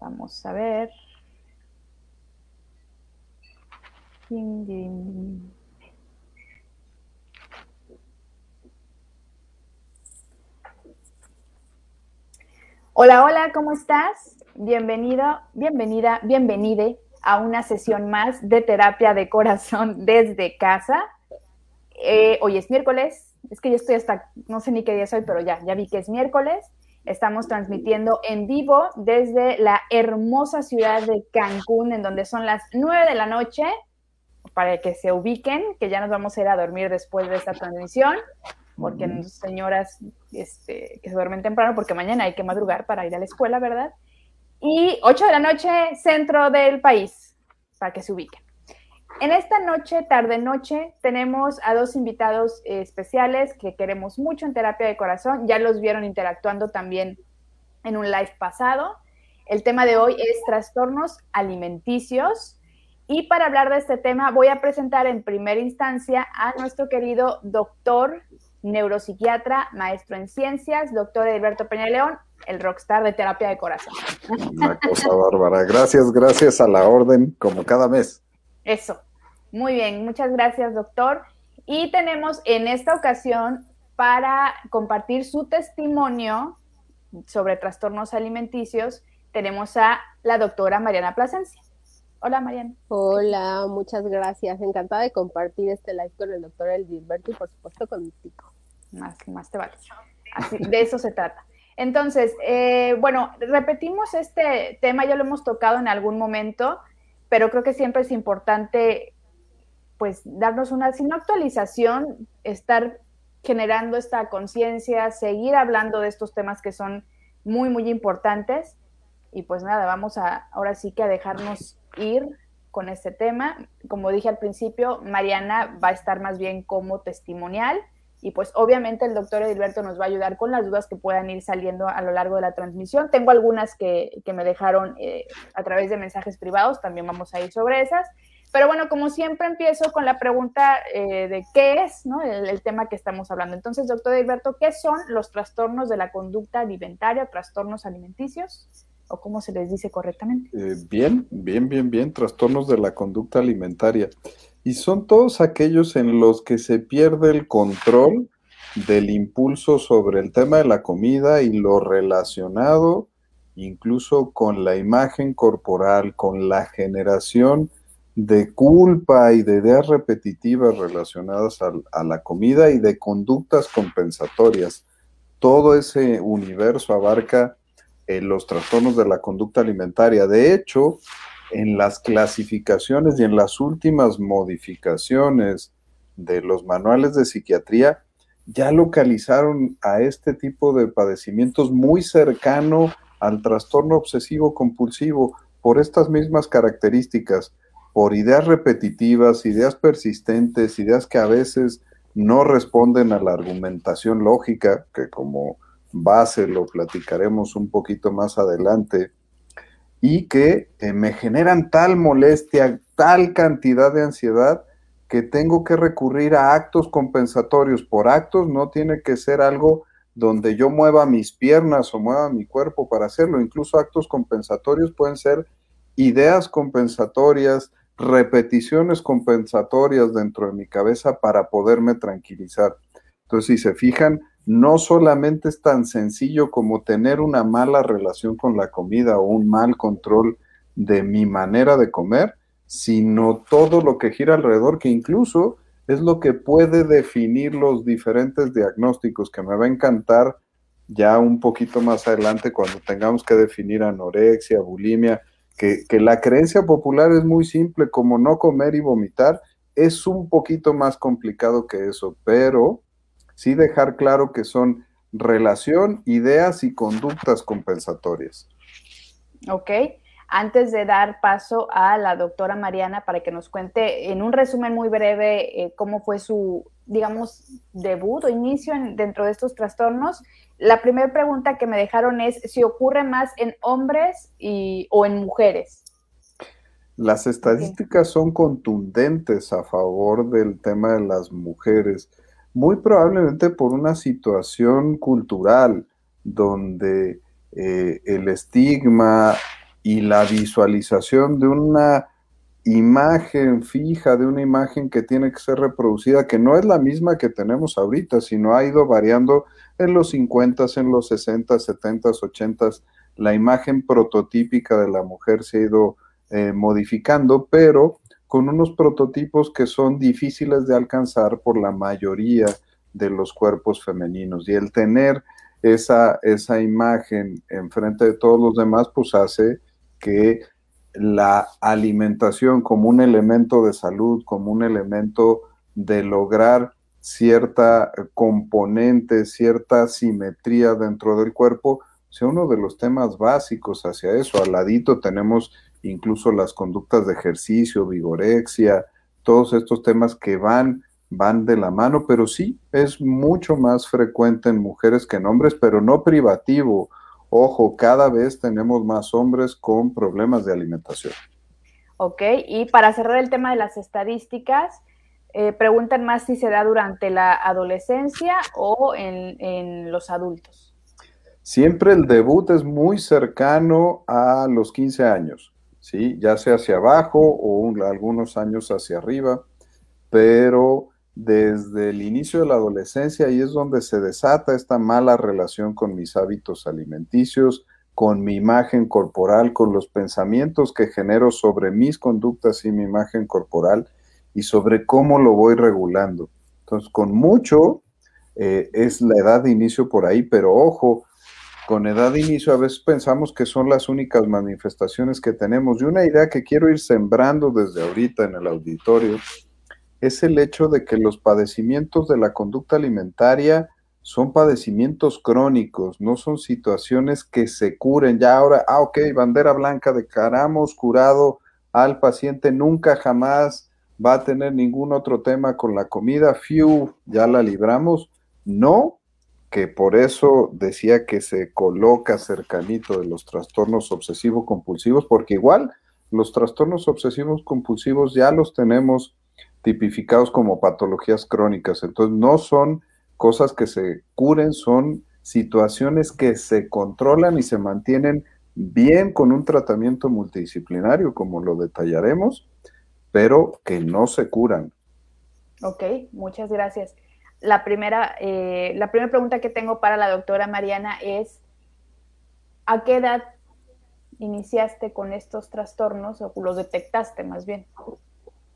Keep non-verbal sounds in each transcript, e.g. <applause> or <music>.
Vamos a ver. Hola, hola, ¿cómo estás? Bienvenido, bienvenida, bienvenide a una sesión más de terapia de corazón <laughs> desde casa. Eh, hoy es miércoles, es que yo estoy hasta, no sé ni qué día es hoy, pero ya, ya vi que es miércoles. Estamos transmitiendo en vivo desde la hermosa ciudad de Cancún, en donde son las nueve de la noche, para que se ubiquen, que ya nos vamos a ir a dormir después de esta transmisión, porque señoras este, que se duermen temprano, porque mañana hay que madrugar para ir a la escuela, ¿verdad? Y 8 de la noche, centro del país, para que se ubiquen. En esta noche, tarde noche, tenemos a dos invitados especiales que queremos mucho en terapia de corazón. Ya los vieron interactuando también en un live pasado. El tema de hoy es trastornos alimenticios. Y para hablar de este tema, voy a presentar en primera instancia a nuestro querido doctor neuropsiquiatra, maestro en ciencias, doctor Edberto Peña León, el rockstar de terapia de corazón. Una cosa bárbara. Gracias, gracias a la orden, como cada mes. Eso. Muy bien, muchas gracias, doctor. Y tenemos en esta ocasión para compartir su testimonio sobre trastornos alimenticios, tenemos a la doctora Mariana Plasencia. Hola, Mariana. Hola, muchas gracias. Encantada de compartir este live con el doctor Edilberto y por supuesto contigo. Más, más te vale. Así, de eso se trata. Entonces, eh, bueno, repetimos este tema, ya lo hemos tocado en algún momento, pero creo que siempre es importante pues darnos una, sin actualización, estar generando esta conciencia, seguir hablando de estos temas que son muy, muy importantes. Y pues nada, vamos a ahora sí que a dejarnos ir con este tema. Como dije al principio, Mariana va a estar más bien como testimonial y pues obviamente el doctor Edilberto nos va a ayudar con las dudas que puedan ir saliendo a lo largo de la transmisión. Tengo algunas que, me dejaron eh, a través de mensajes privados, también vamos a ir sobre esas. Pero bueno, como siempre empiezo con la pregunta eh, de qué es ¿no? el, tema que estamos hablando. Entonces, doctor Edilberto, ¿qué son los trastornos de la conducta alimentaria, trastornos alimenticios? ¿O cómo se les dice correctamente? Eh, bien, bien, bien, bien, trastornos de la conducta alimentaria. Y son todos aquellos en los que se pierde el control del impulso sobre el tema de la comida y lo relacionado incluso con la imagen corporal, con la generación de culpa y de ideas repetitivas relacionadas a, la comida y de conductas compensatorias. Todo ese universo abarca eh, los trastornos de la conducta alimentaria. De hecho, en las clasificaciones y en las últimas modificaciones de los manuales de psiquiatría, ya localizaron a este tipo de padecimientos muy cercano al trastorno obsesivo compulsivo por estas mismas características, por ideas repetitivas, ideas persistentes, ideas que a veces no responden a la argumentación lógica, que como base lo platicaremos un poquito más adelante, y que eh, me generan tal molestia, tal cantidad de ansiedad que tengo que recurrir a actos compensatorios. Por actos no tiene que ser algo donde yo mueva mis piernas o mueva mi cuerpo para hacerlo. Incluso actos compensatorios pueden ser ideas compensatorias, repeticiones compensatorias dentro de mi cabeza para poderme tranquilizar. Entonces, si se fijan, no solamente es tan sencillo como tener una mala relación con la comida o un mal control de mi manera de comer, sino todo lo que gira alrededor, que incluso es lo que puede definir los diferentes diagnósticos, que me va a encantar ya un poquito más adelante cuando tengamos que definir anorexia, bulimia, que, que la creencia popular es muy simple, como no comer y vomitar, es un poquito más complicado que eso, pero sí dejar claro que son relación, ideas y conductas compensatorias. Ok. Antes de dar paso a la doctora Mariana para que nos cuente en un resumen muy breve eh, cómo fue su, digamos, debut o inicio dentro de estos trastornos, la primera pregunta que me dejaron es si ocurre más en hombres y, o en mujeres. Las estadísticas son contundentes a favor del tema de las mujeres muy probablemente por una situación cultural donde eh, el estigma y la visualización de una imagen fija, de una imagen que tiene que ser reproducida, que no es la misma que tenemos ahorita, sino ha ido variando en los 50, en los 60, 70, 80, la imagen prototípica de la mujer se ha ido eh, modificando, pero con unos prototipos que son difíciles de alcanzar por la mayoría de los cuerpos femeninos. Y el tener esa, esa imagen enfrente de todos los demás, pues hace que la alimentación como un elemento de salud, como un elemento de lograr cierta componente, cierta simetría dentro del cuerpo, sea uno de los temas básicos hacia eso. Al ladito tenemos incluso las conductas de ejercicio, vigorexia, todos estos temas que van van de la mano, pero sí es mucho más frecuente en mujeres que en hombres, pero no privativo. Ojo, cada vez tenemos más hombres con problemas de alimentación. Ok, y para cerrar el tema de las estadísticas, eh, preguntan más si se da durante la adolescencia o en, en los adultos. Siempre el debut es muy cercano a los 15 años, ¿sí? Ya sea hacia abajo o algunos años hacia arriba, pero desde el inicio de la adolescencia y es donde se desata esta mala relación con mis hábitos alimenticios, con mi imagen corporal, con los pensamientos que genero sobre mis conductas y mi imagen corporal y sobre cómo lo voy regulando. Entonces, con mucho eh, es la edad de inicio por ahí, pero ojo, con edad de inicio a veces pensamos que son las únicas manifestaciones que tenemos. Y una idea que quiero ir sembrando desde ahorita en el auditorio es el hecho de que los padecimientos de la conducta alimentaria son padecimientos crónicos, no son situaciones que se curen. Ya ahora, ah, ok, bandera blanca, declaramos curado al paciente, nunca jamás va a tener ningún otro tema con la comida, fiu, ya la libramos. No, que por eso decía que se coloca cercanito de los trastornos obsesivo-compulsivos, porque igual los trastornos obsesivos compulsivos ya los tenemos tipificados como patologías crónicas. Entonces, no son cosas que se curen, son situaciones que se controlan y se mantienen bien con un tratamiento multidisciplinario, como lo detallaremos, pero que no se curan. Ok, muchas gracias. La primera, eh, la primera pregunta que tengo para la doctora Mariana es, ¿a qué edad iniciaste con estos trastornos o los detectaste más bien?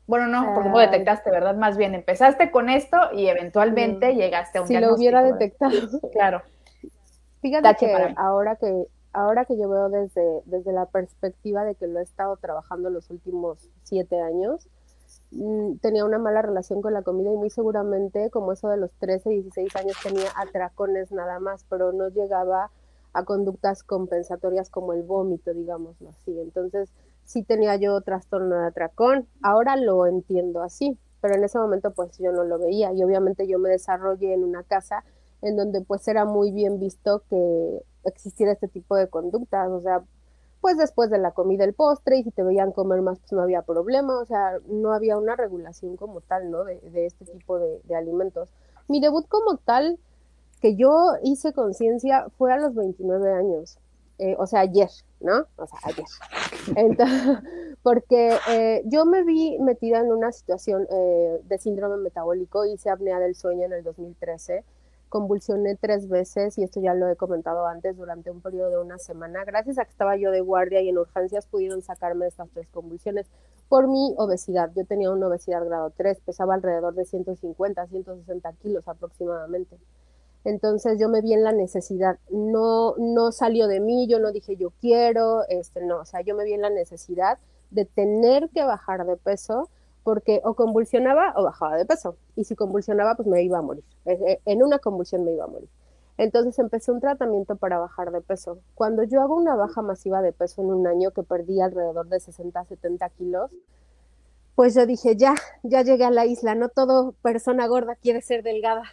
Bueno, no, porque no ah. detectaste, ¿verdad? Más bien empezaste con esto y eventualmente llegaste a un Si lo hubiera detectado. Claro. Fíjate que ahora que ahora que yo veo desde, desde la perspectiva de que lo he estado trabajando los últimos siete años, mm, tenía una mala relación con la comida y muy seguramente como eso de los 13, 16 años tenía atracones nada más, pero no llegaba a conductas compensatorias como el vómito, digámoslo así. Entonces, sí tenía yo trastorno de atracón, ahora lo entiendo así, pero en ese momento pues yo no lo veía y obviamente yo me desarrollé en una casa en donde pues era muy bien visto que existiera este tipo de conductas, o sea, pues después de la comida el postre y si te veían comer más pues no había problema, o sea, no había una regulación como tal, ¿no? De, este tipo de, de alimentos. Mi debut como tal que yo hice conciencia fue a los 29 años. Eh, o sea, ayer, ¿no? O sea, ayer. Entonces, <laughs> porque eh, yo me vi metida en una situación eh, de síndrome metabólico, hice apnea del sueño en el 2013, convulsioné tres veces, y esto ya lo he comentado antes, durante un periodo de una semana. Gracias a que estaba yo de guardia y en urgencias pudieron sacarme estas tres convulsiones por mi obesidad. Yo tenía una obesidad grado 3, pesaba alrededor de 150, 160 kilos aproximadamente. Entonces yo me vi en la necesidad, no, no salió de mí, yo no dije yo quiero, este, no, o sea, yo me vi en la necesidad de tener que bajar de peso porque o convulsionaba o bajaba de peso. Y si convulsionaba, pues me iba a morir. E, e, en una convulsión me iba a morir. Entonces empecé un tratamiento para bajar de peso. Cuando yo hago una baja masiva de peso en un año que perdí alrededor de 60, 70 kilos, pues yo dije, ya, ya llegué a la isla, no todo persona gorda quiere ser delgada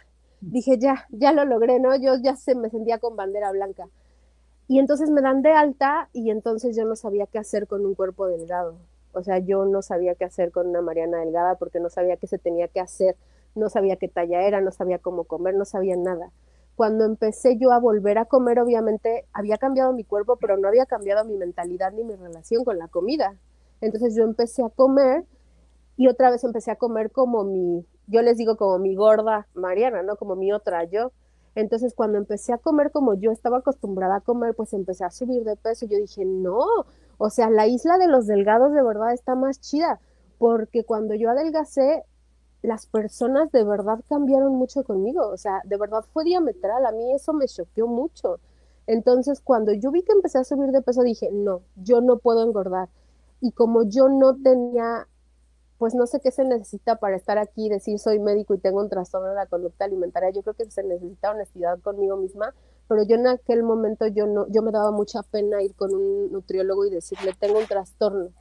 dije, ya, ya lo logré, ¿no? Yo ya se me sentía con bandera blanca. Y entonces me dan de alta y entonces yo no sabía qué hacer con un cuerpo delgado. O sea, yo no sabía qué hacer con una Mariana delgada porque no sabía qué se tenía que hacer, no sabía qué talla era, no sabía cómo comer, no sabía nada. cuando empecé yo a volver a comer, obviamente había cambiado mi cuerpo, pero no había cambiado mi mentalidad ni mi relación con la comida. Entonces yo empecé a comer y otra vez empecé a comer como mi, yo les digo como mi gorda Mariana, ¿no? Como mi otra yo. Entonces cuando empecé a comer como yo estaba acostumbrada a comer, pues empecé a subir de peso y yo dije, no, o sea, la isla de los delgados de verdad está más chida, porque cuando yo adelgacé, las personas de verdad cambiaron mucho conmigo, o sea, de verdad fue diametral, a mí eso me choqueó mucho. Entonces, cuando yo vi que empecé a subir de peso, dije, no, yo no puedo engordar. Y como yo no tenía, pues no sé qué se necesita para estar aquí decir soy médico y tengo un trastorno de la conducta alimentaria, yo creo que se necesita honestidad conmigo misma, pero yo en aquel momento yo no, yo me daba mucha pena ir con un nutriólogo y decirle tengo un trastorno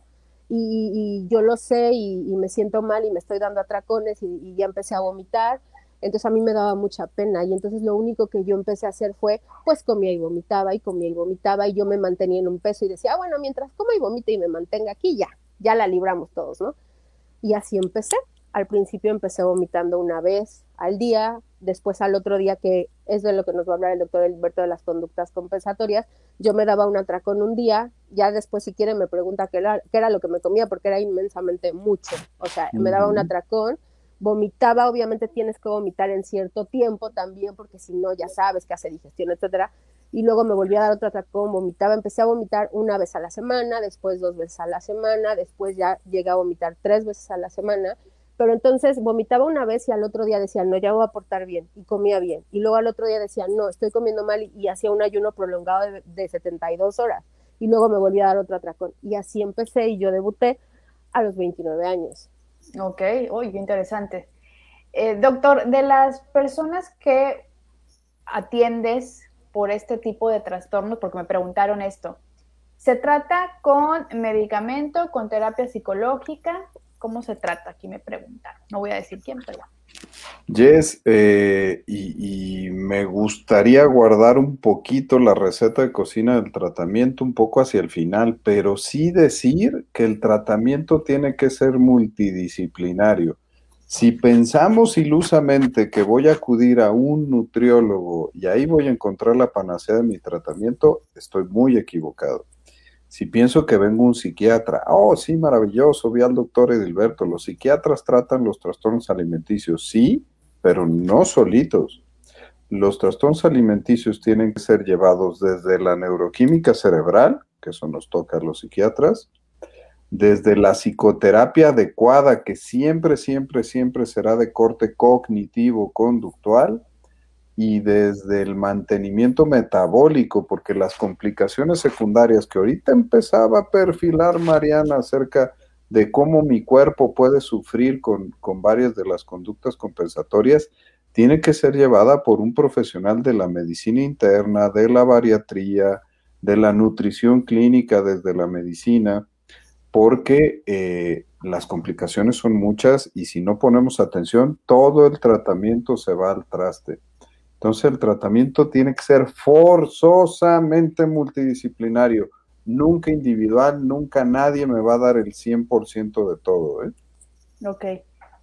y, yo lo sé y, me siento mal y me estoy dando atracones y, ya empecé a vomitar. Entonces a mí me daba mucha pena y entonces lo único que yo empecé a hacer fue, pues comía y vomitaba y comía y vomitaba y yo me mantenía en un peso y decía, ah, bueno, mientras coma y vomite y me mantenga aquí, ya, ya la libramos todos, ¿no? Y así empecé. Al principio empecé vomitando una vez al día, después al otro día, que es de lo que nos va a hablar el doctor Alberto de las conductas compensatorias, yo me daba un atracón un día, ya después si quiere me pregunta qué era, qué era lo que me comía, porque era inmensamente mucho, o sea, me daba un atracón, vomitaba, obviamente tienes que vomitar en cierto tiempo también, porque si no, ya sabes que hace digestión, etcétera, y luego me volví a dar otro atracón, vomitaba, empecé a vomitar una vez a la semana, después dos veces a la semana, después ya llegué a vomitar tres veces a la semana, pero entonces vomitaba una vez y al otro día decía, no, ya voy a portar bien, y comía bien. Y luego al otro día decía, no, estoy comiendo mal, y, hacía un ayuno prolongado de, 72 horas. Y luego me volví a dar otro atracón. Y así empecé y yo debuté a los 29 años. Ok, uy, qué interesante. Eh, doctor, de las personas que atiendes por este tipo de trastornos, porque me preguntaron esto, ¿se trata con medicamento, con terapia psicológica? ¿Cómo se trata? Aquí me preguntaron. No voy a decir quién, pero... Yes, eh, y, me gustaría guardar un poquito la receta de cocina del tratamiento un poco hacia el final, pero sí decir que el tratamiento tiene que ser multidisciplinario. Si pensamos ilusamente que voy a acudir a un nutriólogo y ahí voy a encontrar la panacea de mi tratamiento, estoy muy equivocado. Si pienso que vengo un psiquiatra, oh, sí, maravilloso, vi al doctor Edilberto, los psiquiatras tratan los trastornos alimenticios, sí, pero no solitos. Los trastornos alimenticios tienen que ser llevados desde la neuroquímica cerebral, que eso nos toca a los psiquiatras, desde la psicoterapia adecuada, que siempre, siempre, siempre será de corte cognitivo-conductual, y desde el mantenimiento metabólico, porque las complicaciones secundarias que ahorita empezaba a perfilar Mariana acerca de cómo mi cuerpo puede sufrir con, varias de las conductas compensatorias, tiene que ser llevada por un profesional de la medicina interna, de la bariatría, de la nutrición clínica desde la medicina, porque eh, las complicaciones son muchas y si no ponemos atención, todo el tratamiento se va al traste. Entonces el tratamiento tiene que ser forzosamente multidisciplinario, nunca individual, nunca nadie me va a dar el 100% de todo. ¿eh? Ok,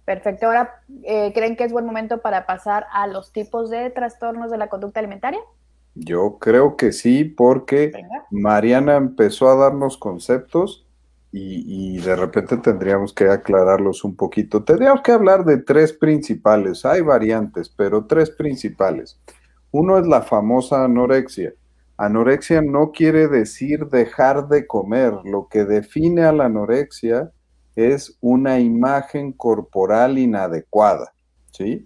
perfecto. Ahora, eh, ¿creen que es buen momento para pasar a los tipos de trastornos de la conducta alimentaria? Yo creo que sí, porque Mariana empezó a darnos conceptos y, de repente tendríamos que aclararlos un poquito. Tendríamos que hablar de tres principales. Hay variantes, pero tres principales. Uno es la famosa anorexia. Anorexia no quiere decir dejar de comer. Lo que define a la anorexia es una imagen corporal inadecuada, ¿sí?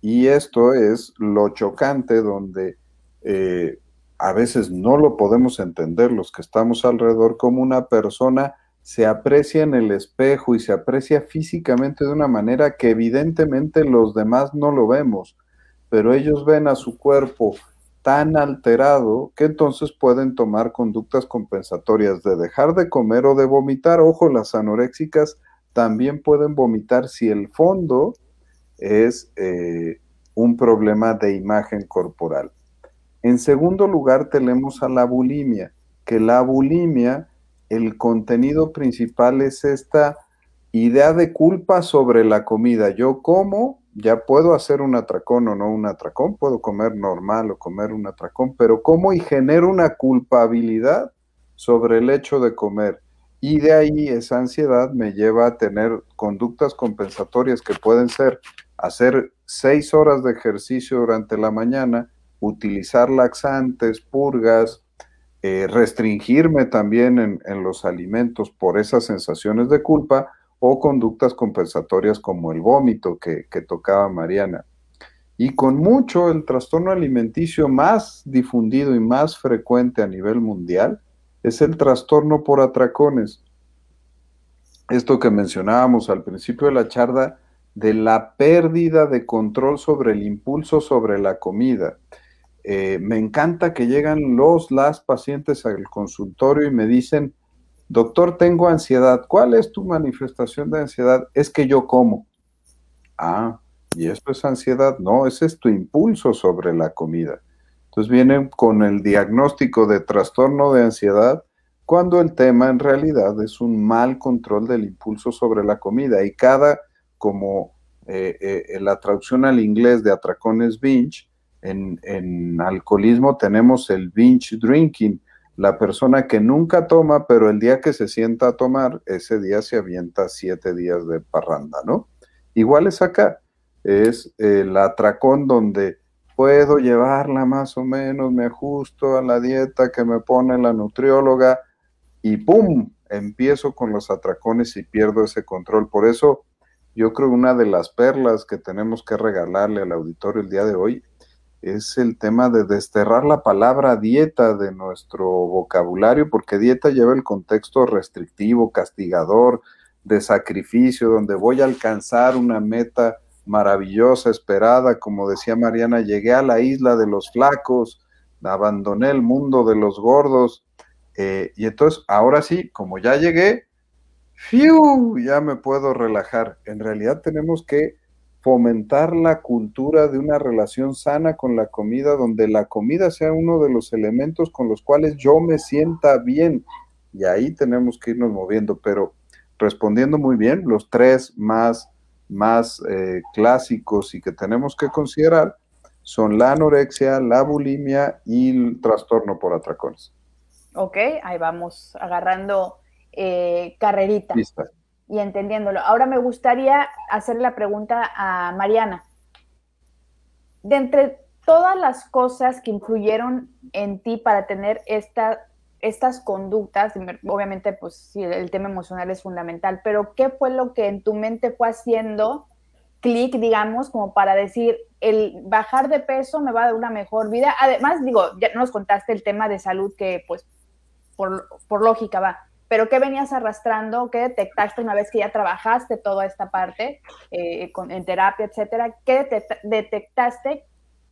Y esto es lo chocante donde eh, a veces no lo podemos entender los que estamos alrededor como una persona se aprecia en el espejo y se aprecia físicamente de una manera que evidentemente los demás no lo vemos, pero ellos ven a su cuerpo tan alterado que entonces pueden tomar conductas compensatorias de dejar de comer o de vomitar. Ojo, las anoréxicas también pueden vomitar si el fondo es eh, un problema de imagen corporal. En segundo lugar tenemos a la bulimia, que la bulimia el contenido principal es esta idea de culpa sobre la comida. Yo como, ya puedo hacer un atracón o no un atracón, puedo comer normal o comer un atracón, pero como y genero una culpabilidad sobre el hecho de comer. Y de ahí esa ansiedad me lleva a tener conductas compensatorias que pueden ser hacer seis horas de ejercicio durante la mañana, utilizar laxantes, purgas, eh, restringirme también en, los alimentos por esas sensaciones de culpa o conductas compensatorias como el vómito que, que tocaba Mariana. Y con mucho el trastorno alimenticio más difundido y más frecuente a nivel mundial es el trastorno por atracones. Esto que mencionábamos al principio de la charla de la pérdida de control sobre el impulso sobre la comida. Eh, me encanta que llegan los, las pacientes al consultorio y me dicen, doctor, tengo ansiedad. ¿Cuál es tu manifestación de ansiedad? Es que yo como. Ah, ¿y esto es ansiedad? No, ese es tu impulso sobre la comida. Entonces vienen con el diagnóstico de trastorno de ansiedad cuando el tema en realidad es un mal control del impulso sobre la comida y cada, como eh, eh, la traducción al inglés de atracones binge, en, alcoholismo tenemos el binge drinking, la persona que nunca toma, pero el día que se sienta a tomar, ese día se avienta siete días de parranda, ¿no? Igual es acá, es el atracón donde puedo llevarla más o menos, me ajusto a la dieta que me pone la nutrióloga y ¡pum! Empiezo con los atracones y pierdo ese control. Por eso yo creo una de las perlas que tenemos que regalarle al auditorio el día de hoy es el tema de desterrar la palabra dieta de nuestro vocabulario, porque dieta lleva el contexto restrictivo, castigador, de sacrificio, donde voy a alcanzar una meta maravillosa, esperada, como decía Mariana, llegué a la isla de los flacos, abandoné el mundo de los gordos, eh, y entonces ahora sí, como ya llegué, ¡fiu! ya me puedo relajar. En realidad tenemos que fomentar la cultura de una relación sana con la comida, donde la comida sea uno de los elementos con los cuales yo me sienta bien. Y ahí tenemos que irnos moviendo, pero respondiendo muy bien, los tres más más eh, clásicos y que tenemos que considerar son la anorexia, la bulimia y el trastorno por atracones. Ok, ahí vamos agarrando eh, carrerita y entendiéndolo. Ahora me gustaría hacer la pregunta a Mariana. De entre todas las cosas que influyeron en ti para tener esta estas conductas, obviamente pues sí, el tema emocional es fundamental, pero ¿qué fue lo que en tu mente fue haciendo clic, digamos, como para decir, el bajar de peso me va a dar una mejor vida? Además, digo, ya nos contaste el tema de salud que pues por, lógica va, pero ¿qué venías arrastrando? ¿Qué detectaste una vez que ya trabajaste toda esta parte eh, en terapia, etcétera? ¿Qué detectaste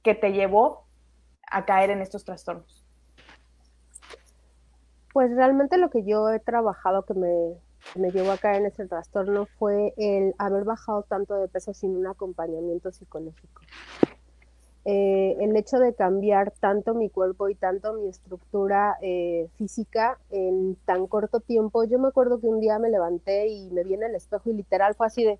que te llevó a caer en estos trastornos? Pues realmente lo que yo he trabajado que me, me llevó a caer en ese trastorno fue el haber bajado tanto de peso sin un acompañamiento psicológico. Eh, el hecho de cambiar tanto mi cuerpo y tanto mi estructura eh, física en tan corto tiempo, yo me acuerdo que un día me levanté y me vi en el espejo y literal fue así de,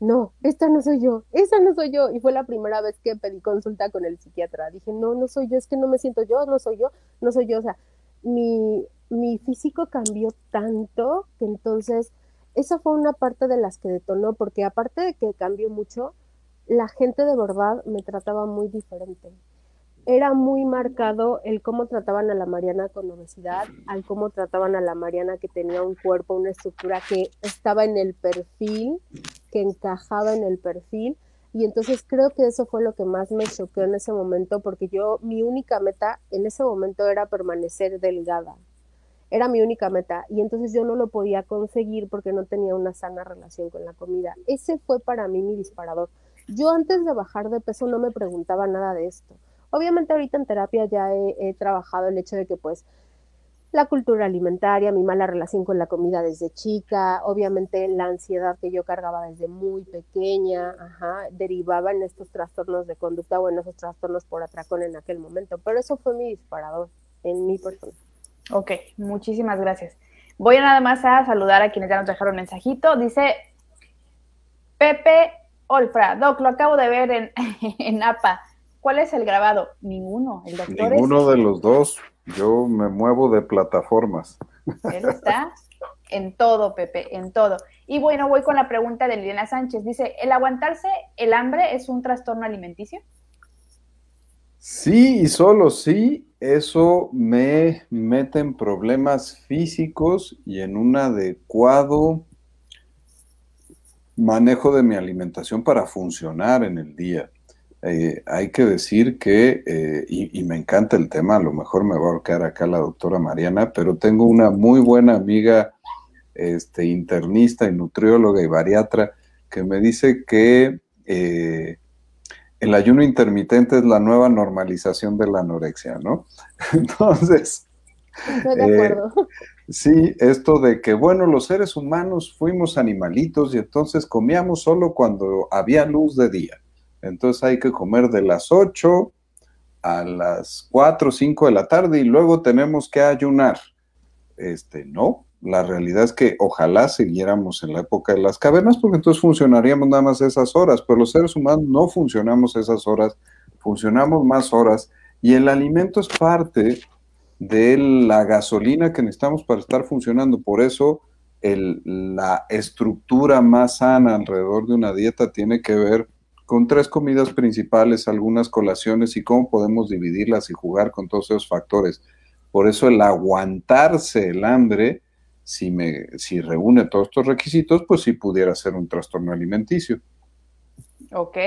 no, esta no soy yo, esa no soy yo. Y fue la primera vez que pedí consulta con el psiquiatra. Dije, no, no soy yo, es que no me siento yo, no soy yo, no soy yo. O sea, mi, mi físico cambió tanto que entonces esa fue una parte de las que detonó, porque aparte de que cambió mucho, la gente de verdad me trataba muy diferente. Era muy marcado el cómo trataban a la Mariana con obesidad, al cómo trataban a la Mariana que tenía un cuerpo, una estructura que estaba en el perfil, que encajaba en el perfil, y entonces creo que eso fue lo que más me choqueó en ese momento, porque yo, mi única meta en ese momento era permanecer delgada. Era mi única meta. Y entonces yo no lo podía conseguir porque no tenía una sana relación con la comida. Ese fue para mí mi disparador. Yo antes de bajar de peso no me preguntaba nada de esto. Obviamente ahorita en terapia ya he, trabajado el hecho de que pues la cultura alimentaria, mi mala relación con la comida desde chica, obviamente la ansiedad que yo cargaba desde muy pequeña, ajá, derivaba en estos trastornos de conducta o en esos trastornos por atracón en aquel momento. Pero eso fue mi disparador en mi persona. Ok, muchísimas gracias. Voy nada más a saludar a quienes ya nos dejaron mensajito. Dice Pepe Olfra, Doc, lo acabo de ver en, <laughs> en APA. ¿Cuál es el grabado? Ninguno. El doctor Ninguno de los dos. Yo me muevo de plataformas. Él está en todo, Pepe, en todo. Y bueno, voy con la pregunta de Liliana Sánchez. Dice, ¿el aguantarse el hambre es un trastorno alimenticio? Sí, y solo sí, eso me mete en problemas físicos y en un adecuado manejo de mi alimentación para funcionar en el día. Eh, hay que decir que, eh, y, me encanta el tema, a lo mejor me va a quedar acá la doctora Mariana, pero tengo una muy buena amiga este, internista y nutrióloga y bariatra que me dice que eh, el ayuno intermitente es la nueva normalización de la anorexia, ¿no? <laughs> Entonces, Estoy de acuerdo. Sí, esto de que, bueno, los seres humanos fuimos animalitos y entonces comíamos solo cuando había luz de día. Entonces hay que comer de las 8 a las 4 o 5 de la tarde y luego tenemos que ayunar. Este, no, la realidad es que ojalá siguiéramos en la época de las cavernas porque entonces funcionaríamos nada más esas horas, pero los seres humanos no funcionamos esas horas, funcionamos más horas y el alimento es parte de la gasolina que necesitamos para estar funcionando. Por eso la estructura más sana alrededor de una dieta tiene que ver con tres comidas principales, algunas colaciones y cómo podemos dividirlas y jugar con todos esos factores. Por eso el aguantarse el hambre, si, me, si reúne todos estos requisitos, pues sí pudiera ser un trastorno alimenticio. Ok.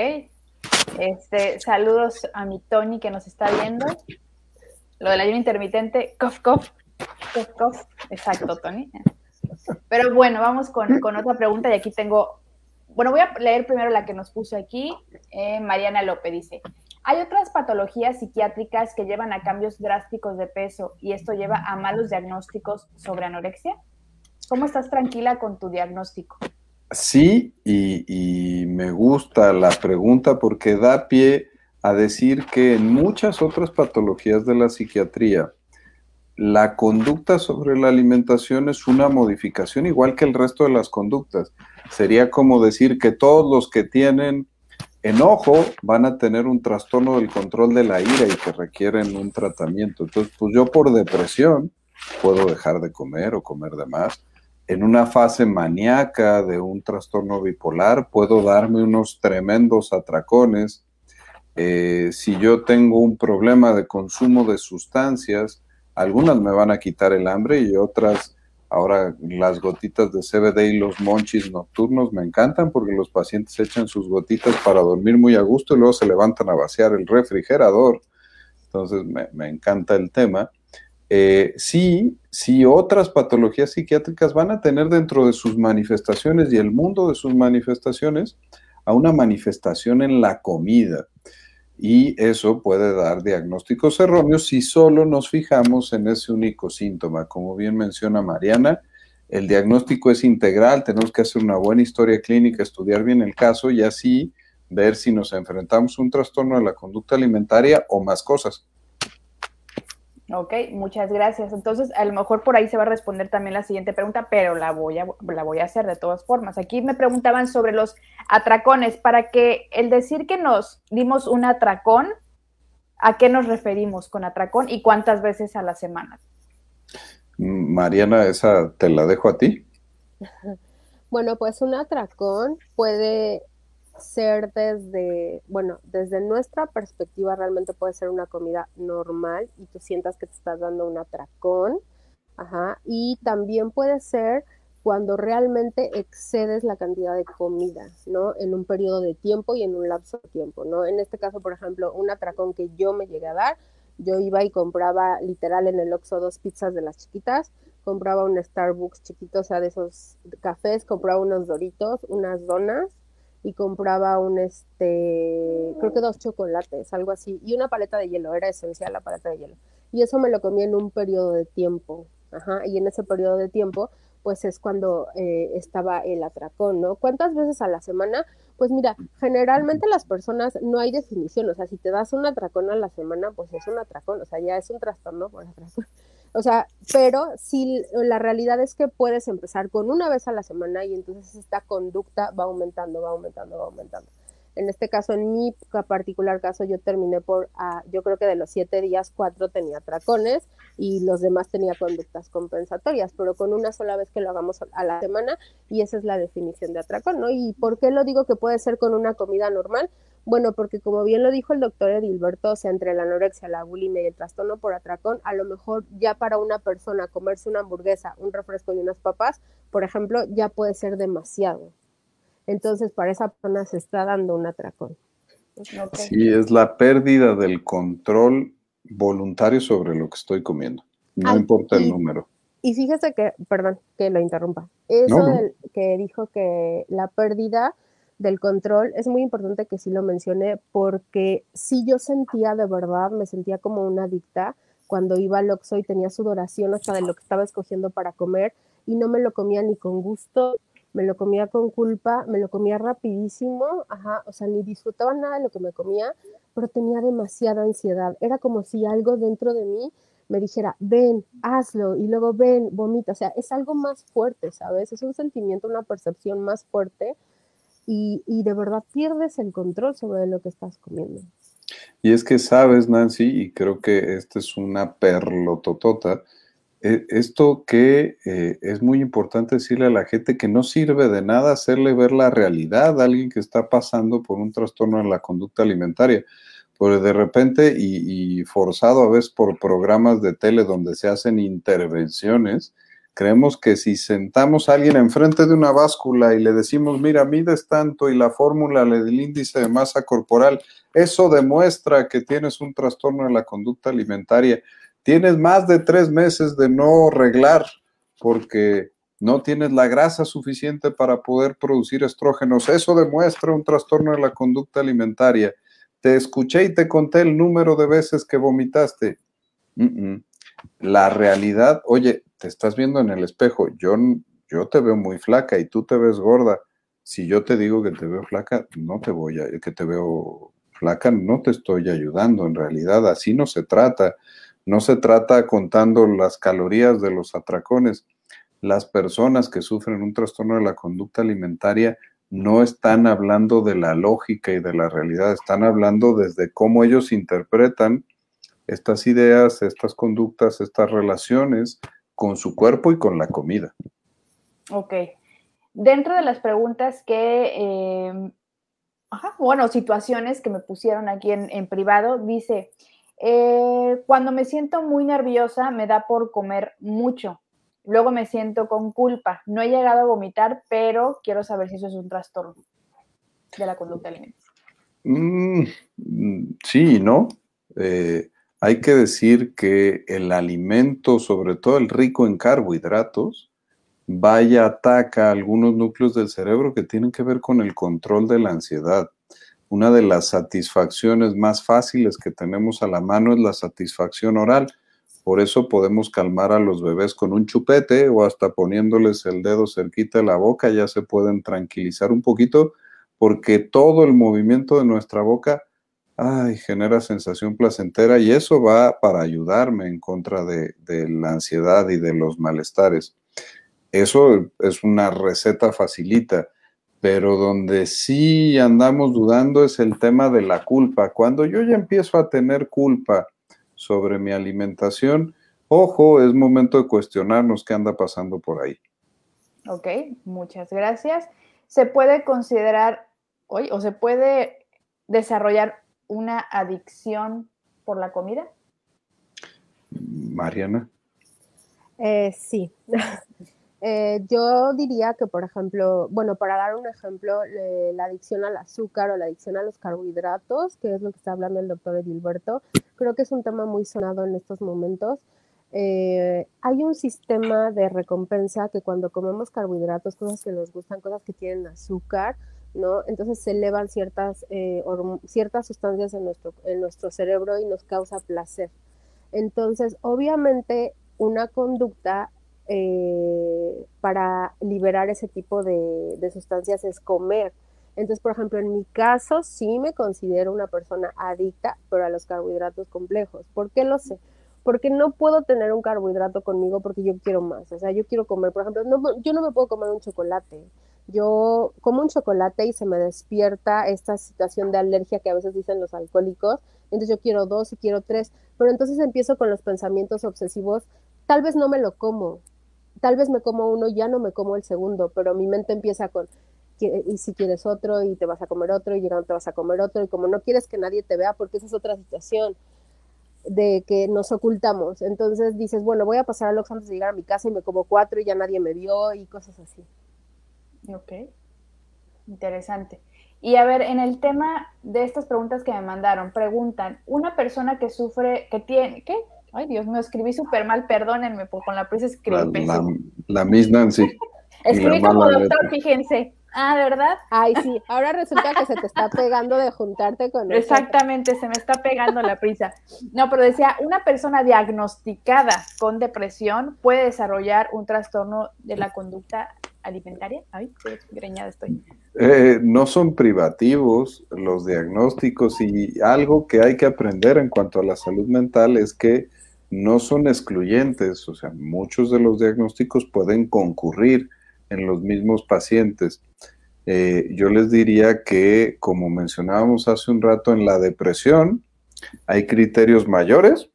Este, saludos a mi Tony que nos está viendo. Lo del ayuno intermitente, cof, cof, cof, cof. Exacto, Tony. Pero bueno, vamos con, con otra pregunta y aquí tengo bueno, voy a leer primero la que nos puso aquí. Eh, Mariana López dice, hay otras patologías psiquiátricas que llevan a cambios drásticos de peso y esto lleva a malos diagnósticos sobre anorexia. ¿Cómo estás tranquila con tu diagnóstico? Sí, y, y me gusta la pregunta porque da pie a decir que en muchas otras patologías de la psiquiatría, la conducta sobre la alimentación es una modificación igual que el resto de las conductas. Sería como decir que todos los que tienen enojo van a tener un trastorno del control de la ira y que requieren un tratamiento. Entonces, pues yo por depresión puedo dejar de comer o comer de más. En una fase maníaca de un trastorno bipolar puedo darme unos tremendos atracones. Eh, si yo tengo un problema de consumo de sustancias, algunas me van a quitar el hambre y otras, ahora las gotitas de CBD y los monchis nocturnos me encantan porque los pacientes echan sus gotitas para dormir muy a gusto y luego se levantan a vaciar el refrigerador. Entonces me, encanta el tema. Eh, sí, sí, otras patologías psiquiátricas van a tener dentro de sus manifestaciones y el mundo de sus manifestaciones a una manifestación en la comida y eso puede dar diagnósticos erróneos si solo nos fijamos en ese único síntoma. Como bien menciona Mariana, el diagnóstico es integral, tenemos que hacer una buena historia clínica, estudiar bien el caso y así ver si nos enfrentamos a un trastorno de la conducta alimentaria o más cosas. Ok, muchas gracias. Entonces, a lo mejor por ahí se va a responder también la siguiente pregunta, pero la voy a, la voy a hacer de todas formas. Aquí me preguntaban sobre los atracones. Para que el decir que nos dimos un atracón, ¿a qué nos referimos con atracón y cuántas veces a la semana? Mariana, esa te la dejo a ti. <laughs> Bueno, pues un atracón puede ser desde, bueno, desde nuestra perspectiva realmente puede ser una comida normal y tú sientas que te estás dando un atracón, ajá, y también puede ser cuando realmente excedes la cantidad de comida, ¿no? En un periodo de tiempo y en un lapso de tiempo, ¿no? En este caso, por ejemplo, un atracón que yo me llegué a dar, yo iba y compraba literal en el Oxxo dos pizzas de las chiquitas, compraba un Starbucks chiquito, o sea, de esos cafés, compraba unos doritos, unas donas, y compraba un, este, creo que dos chocolates, algo así, y una paleta de hielo, era esencial la paleta de hielo. Y eso me lo comí en un periodo de tiempo, ajá, y en ese periodo de tiempo, pues es cuando eh, estaba el atracón, ¿no? ¿Cuántas veces a la semana? Pues mira, generalmente las personas no hay definición, o sea, si te das un atracón a la semana, pues es un atracón, o sea, ya es un trastorno por atracón. O sea, pero sí, la realidad es que puedes empezar con una vez a la semana y entonces esta conducta va aumentando, va aumentando, va aumentando. En este caso, en mi particular caso, yo terminé por, ah, yo creo que de los siete días, cuatro tenía tracones y los demás tenía conductas compensatorias, pero con una sola vez que lo hagamos a la semana y esa es la definición de atracón, ¿no? ¿Y por qué lo digo que puede ser con una comida normal? Bueno, porque como bien lo dijo el doctor Edilberto, o sea, entre la anorexia, la bulimia y el trastorno por atracón, a lo mejor ya para una persona comerse una hamburguesa, un refresco y unas papas, por ejemplo, ya puede ser demasiado, entonces para esa persona se está dando un atracón. Sí, es la pérdida del control voluntario sobre lo que estoy comiendo. No importa el número. Y fíjese que, perdón, que lo interrumpa. Eso que dijo que la pérdida del control es muy importante que sí lo mencione porque sí yo sentía de verdad, me sentía como una adicta cuando iba al Oxxo y tenía sudoración hasta de lo que estaba escogiendo para comer y no me lo comía ni con gusto me lo comía con culpa, me lo comía rapidísimo, ajá, o sea, ni disfrutaba nada de lo que me comía, pero tenía demasiada ansiedad. Era como si algo dentro de mí me dijera, ven, hazlo, y luego ven, vomita. O sea, es algo más fuerte, ¿sabes? Es un sentimiento, una percepción más fuerte y, y de verdad pierdes el control sobre lo que estás comiendo. Y es que sabes, Nancy, y creo que esta es una perlototota, e, esto que eh, es muy importante decirle a la gente que no sirve de nada hacerle ver la realidad a alguien que está pasando por un trastorno en la conducta alimentaria. Porque de repente, y, forzado a veces por programas de tele donde se hacen intervenciones, creemos que si sentamos a alguien enfrente de una báscula y le decimos, mira, mides tanto y la fórmula del índice de masa corporal, eso demuestra que tienes un trastorno en la conducta alimentaria tienes más de tres meses de no reglar porque no tienes la grasa suficiente para poder producir estrógenos. Eso demuestra un trastorno de la conducta alimentaria. Te escuché y te conté el número de veces que vomitaste. La realidad, oye, estás viendo en el espejo. Yo, yo te veo muy flaca y tú te ves gorda. Si yo te digo que te veo flaca, no te voy a, que te veo flaca, no te estoy ayudando. En realidad, así no se trata. No se trata contando las calorías de los atracones. Las personas que sufren un trastorno de la conducta alimentaria no están hablando de la lógica y de la realidad, están hablando desde cómo ellos interpretan estas ideas, estas conductas, estas relaciones con su cuerpo y con la comida. Ok. Dentro de las preguntas que, em, bueno, situaciones que me pusieron aquí en, en privado, dice, eh, cuando me siento muy nerviosa, me da por comer mucho. Luego me siento con culpa. No he llegado a vomitar, pero quiero saber si eso es un trastorno de la conducta alimentaria. Mm, sí, ¿no? Eh, hay que decir que el alimento, sobre todo el rico en carbohidratos, vaya ataca algunos núcleos del cerebro que tienen que ver con el control de la ansiedad una de las satisfacciones más fáciles que tenemos a la mano es la satisfacción oral. Por eso podemos calmar a los bebés con un chupete o hasta poniéndoles el dedo cerquita de la boca, ya se pueden tranquilizar un poquito porque todo el movimiento de nuestra boca ay, genera sensación placentera y eso va para ayudarme en contra de, la ansiedad y de los malestares. Eso es una receta facilita pero donde sí andamos dudando es el tema de la culpa. Cuando yo ya empiezo a tener culpa sobre mi alimentación, ojo, es momento de cuestionarnos qué anda pasando por ahí. Ok, muchas gracias. ¿Se puede considerar hoy o se puede desarrollar una adicción por la comida? Mariana. Eh, sí. <laughs> Eh, yo diría que, por ejemplo, bueno, para dar un ejemplo, la adicción al azúcar o la adicción a los carbohidratos, que es lo que está hablando el doctor Edilberto, creo que es un tema muy sonado en estos momentos. Eh, hay un sistema de recompensa que cuando comemos carbohidratos, cosas que nos gustan, cosas que tienen azúcar, ¿no? Entonces se elevan ciertas, eh, ciertas sustancias en nuestro, en nuestro cerebro y nos causa placer. Entonces, obviamente, una conducta eh, para liberar ese tipo de, sustancias es comer. Entonces, por ejemplo, en mi caso sí me considero una persona adicta, pero a los carbohidratos complejos. ¿Por qué lo sé? porque no puedo tener un carbohidrato conmigo porque yo quiero más. O sea, yo quiero comer, por ejemplo, no, yo no me puedo comer un chocolate. Yo como un chocolate y se me despierta esta situación de alergia que a veces dicen los alcohólicos. Entonces yo quiero dos y quiero tres. Pero entonces empiezo con los pensamientos obsesivos. Tal vez no me lo como. Tal vez me como uno ya no me como el segundo. Pero mi mente empieza con, y si quieres otro y te vas a comer otro y llegando te vas a comer otro y como no quieres que nadie te vea porque esa es otra situación de que nos ocultamos. Entonces dices, bueno, voy a pasar al Oxxo antes de llegar a mi casa y me como cuatro y ya nadie me vio y cosas así. Ok, interesante. Y a ver, en el tema de estas preguntas que me mandaron, preguntan, una persona que sufre, que tiene, ¿qué? Ay, Dios mío, escribí súper mal, perdónenme, porque con la prisa escribí. La, la, misma, sí. <laughs> escribí como doctor, fíjense. Ah, ¿verdad? Ay, sí. Ahora resulta que se te está pegando de juntarte con Exactamente, se me está pegando la prisa. No, pero decía, una persona diagnosticada con depresión puede desarrollar un trastorno de la conducta alimentaria. Ay, qué greñada estoy. Eh, no son privativos los diagnósticos y algo que hay que aprender en cuanto a la salud mental es que no son excluyentes, o sea, muchos de los diagnósticos pueden concurrir en los mismos pacientes. Eh, yo les diría que, como mencionábamos hace un rato, en la depresión hay criterios mayores,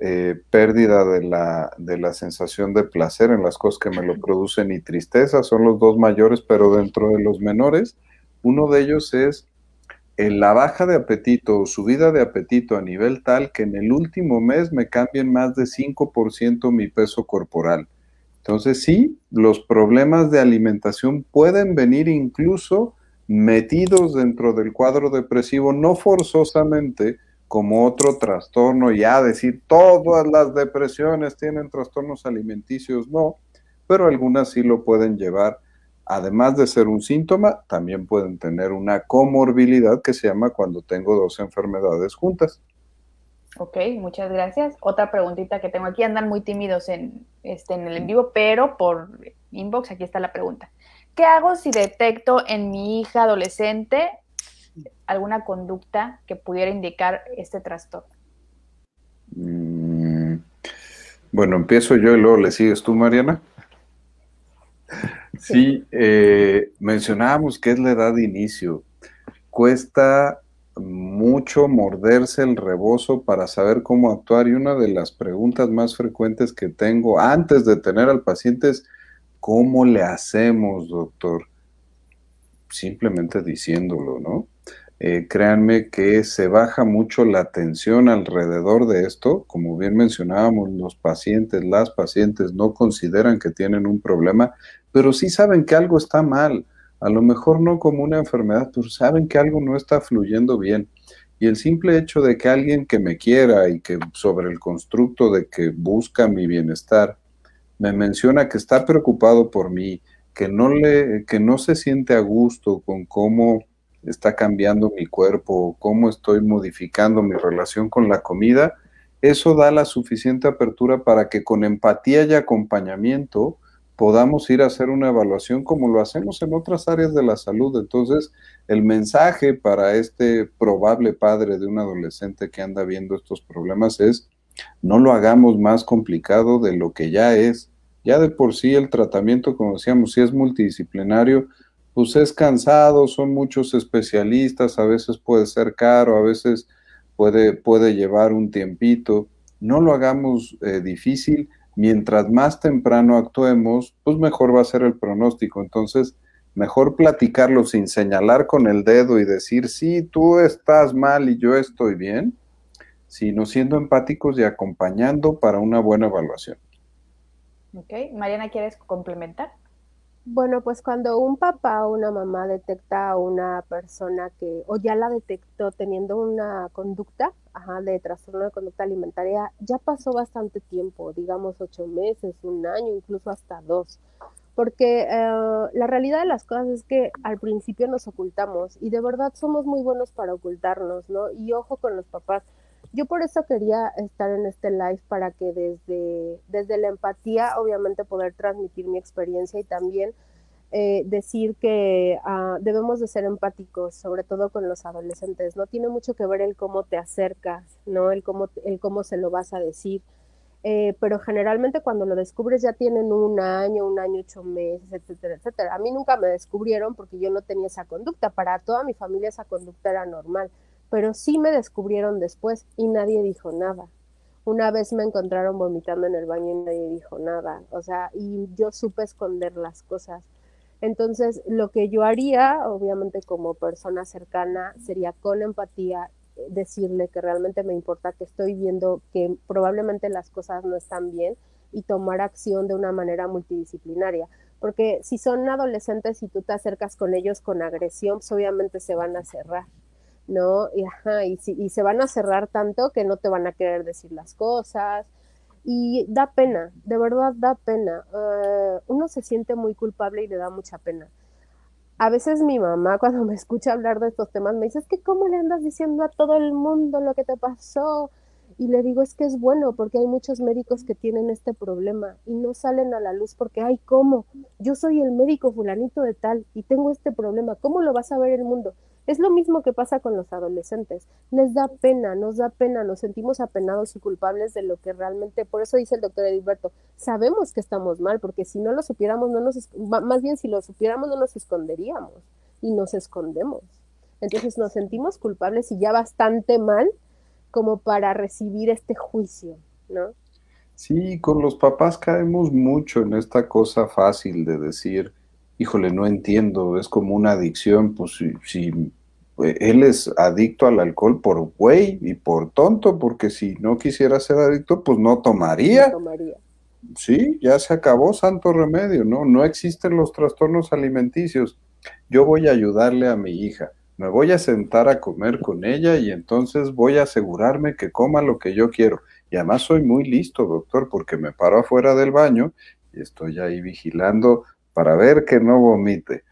eh, pérdida de la, de la sensación de placer en las cosas que me lo producen y tristeza, son los dos mayores, pero dentro de los menores, uno de ellos es en la baja de apetito o subida de apetito a nivel tal que en el último mes me cambien más de 5% mi peso corporal. Entonces sí, los problemas de alimentación pueden venir incluso metidos dentro del cuadro depresivo, no forzosamente como otro trastorno, ya decir todas las depresiones tienen trastornos alimenticios, no, pero algunas sí lo pueden llevar, además de ser un síntoma, también pueden tener una comorbilidad que se llama cuando tengo dos enfermedades juntas. Ok, muchas gracias. Otra preguntita que tengo aquí, andan muy tímidos en, este, en el en vivo, pero por inbox aquí está la pregunta. ¿Qué hago si detecto en mi hija adolescente alguna conducta que pudiera indicar este trastorno? Mm, bueno, empiezo yo y luego le sigues tú, Mariana. Sí, eh, mencionábamos que es la edad de inicio. Cuesta mucho morderse el rebozo para saber cómo actuar y una de las preguntas más frecuentes que tengo antes de tener al paciente es, ¿cómo le hacemos, doctor? Simplemente diciéndolo, ¿no? Eh, créanme que se baja mucho la tensión alrededor de esto. Como bien mencionábamos, los pacientes, las pacientes no consideran que tienen un problema, pero sí saben que algo está mal a lo mejor no como una enfermedad, pero saben que algo no está fluyendo bien. Y el simple hecho de que alguien que me quiera y que sobre el constructo de que busca mi bienestar, me menciona que está preocupado por mí, que no, le, que no se siente a gusto con cómo está cambiando mi cuerpo, cómo estoy modificando mi relación con la comida, eso da la suficiente apertura para que con empatía y acompañamiento podamos ir a hacer una evaluación como lo hacemos en otras áreas de la salud. Entonces, el mensaje para este probable padre de un adolescente que anda viendo estos problemas es, no lo hagamos más complicado de lo que ya es. Ya de por sí el tratamiento, como decíamos, si es multidisciplinario, pues es cansado, son muchos especialistas, a veces puede ser caro, a veces puede, puede llevar un tiempito. No lo hagamos eh, difícil mientras más temprano actuemos, pues mejor va a ser el pronóstico. Entonces, mejor platicarlo sin señalar con el dedo y decir, sí, tú estás mal y yo estoy bien, sino siendo empáticos y acompañando para una buena evaluación. Ok, Mariana, ¿quieres complementar? Bueno, pues cuando un papá o una mamá detecta a una persona que, o ya la detectó teniendo una conducta de trastorno de conducta alimentaria, ya pasó bastante tiempo, digamos ocho meses, un año, incluso hasta dos. Porque eh, la realidad de las cosas es que al principio nos ocultamos y de verdad somos muy buenos para ocultarnos, ¿no? Y ojo con los papás. Yo por eso quería estar en este live para que desde, desde la empatía, obviamente, poder transmitir mi experiencia y también eh, decir que ah, debemos de ser empáticos, sobre todo con los adolescentes. No tiene mucho que ver el cómo te acercas, ¿no? El cómo, el cómo se lo vas a decir. Eh, pero generalmente cuando lo descubres ya tienen un año, un año, ocho meses, etcétera, etcétera. A mí nunca me descubrieron porque yo no tenía esa conducta. Para toda mi familia esa conducta era normal, pero sí me descubrieron después y nadie dijo nada. Una vez me encontraron vomitando en el baño y nadie dijo nada. O sea, y yo supe esconder las cosas. Entonces, lo que yo haría, obviamente como persona cercana, sería con empatía eh, decirle que realmente me importa, que estoy viendo que probablemente las cosas no están bien y tomar acción de una manera multidisciplinaria. Porque si son adolescentes y tú te acercas con ellos con agresión, pues obviamente se van a cerrar, ¿no? Y, ajá, y, y se van a cerrar tanto que no te van a querer decir las cosas, y da pena, de verdad da pena. Eh, uno se siente muy culpable y le da mucha pena. A veces mi mamá <laughs> cuando me escucha hablar de estos temas me dice, es que cómo le andas diciendo a todo el mundo lo que te pasó. Y le digo, es que es bueno porque hay muchos médicos que tienen este problema y no salen a la luz porque, ay, ¿cómo? Yo soy el médico fulanito de tal y tengo este problema. ¿Cómo lo vas a ver el mundo? Es lo mismo que pasa con los adolescentes. Les da pena, nos da pena, nos sentimos apenados y culpables de lo que realmente, por eso dice el doctor Edilberto, sabemos que estamos mal, porque si no lo supiéramos, no nos, más bien si lo supiéramos, no nos esconderíamos y nos escondemos. Entonces nos sentimos culpables y ya bastante mal como para recibir este juicio, ¿no? Sí, con los papás caemos mucho en esta cosa fácil de decir, híjole, no entiendo, es como una adicción, pues si, eh, él es adicto al alcohol por güey y por tonto, porque si no quisiera ser adicto, pues no tomaría. No tomaría. Sí, ya se acabó santo remedio, ¿no? No existen los trastornos alimenticios. Yo voy a ayudarle a mi hija, me voy a sentar a comer con ella y entonces voy a asegurarme que coma lo que yo quiero. Y además soy muy listo, doctor, porque me paro afuera del baño y estoy ahí vigilando para ver que no vomite.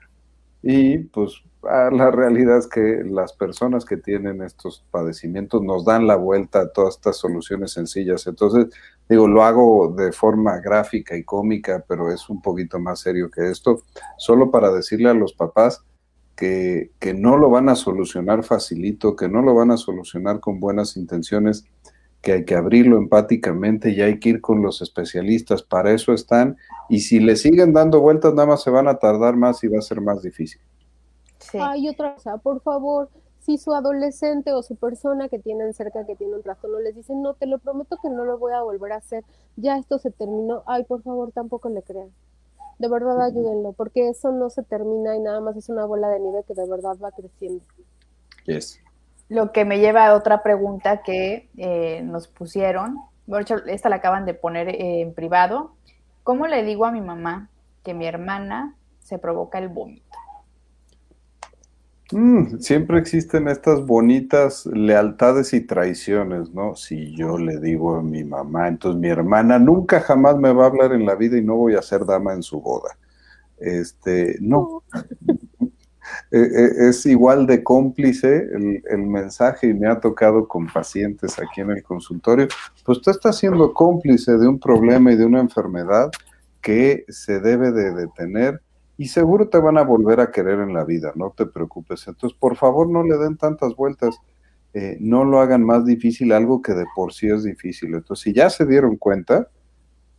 Y pues la realidad es que las personas que tienen estos padecimientos nos dan la vuelta a todas estas soluciones sencillas. Entonces, digo, lo hago de forma gráfica y cómica, pero es un poquito más serio que esto, solo para decirle a los papás que, que no lo van a solucionar facilito, que no lo van a solucionar con buenas intenciones, que hay que abrirlo empáticamente y hay que ir con los especialistas, para eso están, y si le siguen dando vueltas, nada más se van a tardar más y va a ser más difícil. Sí. Ay, otra cosa, por favor, si su adolescente o su persona que tienen cerca que tiene un trastorno les dice, no, te lo prometo que no lo voy a volver a hacer, ya esto se terminó, ay, por favor, tampoco le crean. De verdad ayúdenlo, porque eso no se termina y nada más es una bola de nieve que de verdad va creciendo. Yes. Lo que me lleva a otra pregunta que eh, nos pusieron. esta la acaban de poner eh, en privado. ¿Cómo le digo a mi mamá que mi hermana se provoca el vómito? Mm, siempre existen estas bonitas lealtades y traiciones, ¿no? Si yo le digo a mi mamá, entonces mi hermana nunca jamás me va a hablar en la vida y no voy a ser dama en su boda. Este, no. <laughs> Eh, eh, es igual de cómplice el, mensaje y me ha tocado con pacientes aquí en el consultorio, pues tú estás siendo cómplice de un problema y de una enfermedad que se debe de detener y seguro te van a volver a querer en la vida, no te preocupes. Entonces, por favor, no le den tantas vueltas, eh, no lo hagan más difícil algo que de por sí es difícil. Entonces, si ya se dieron cuenta,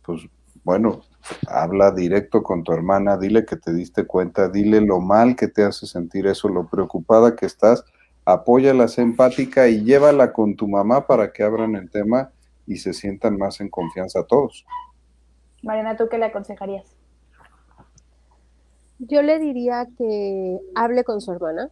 pues bueno, habla directo con tu hermana, dile que te diste cuenta, dile lo mal que te hace sentir eso, lo preocupada que estás, apóyala, empática y llévala con tu mamá para que abran el tema y se sientan más en confianza todos. Mariana, ¿tú qué le aconsejarías? Yo le diría que hable con su hermana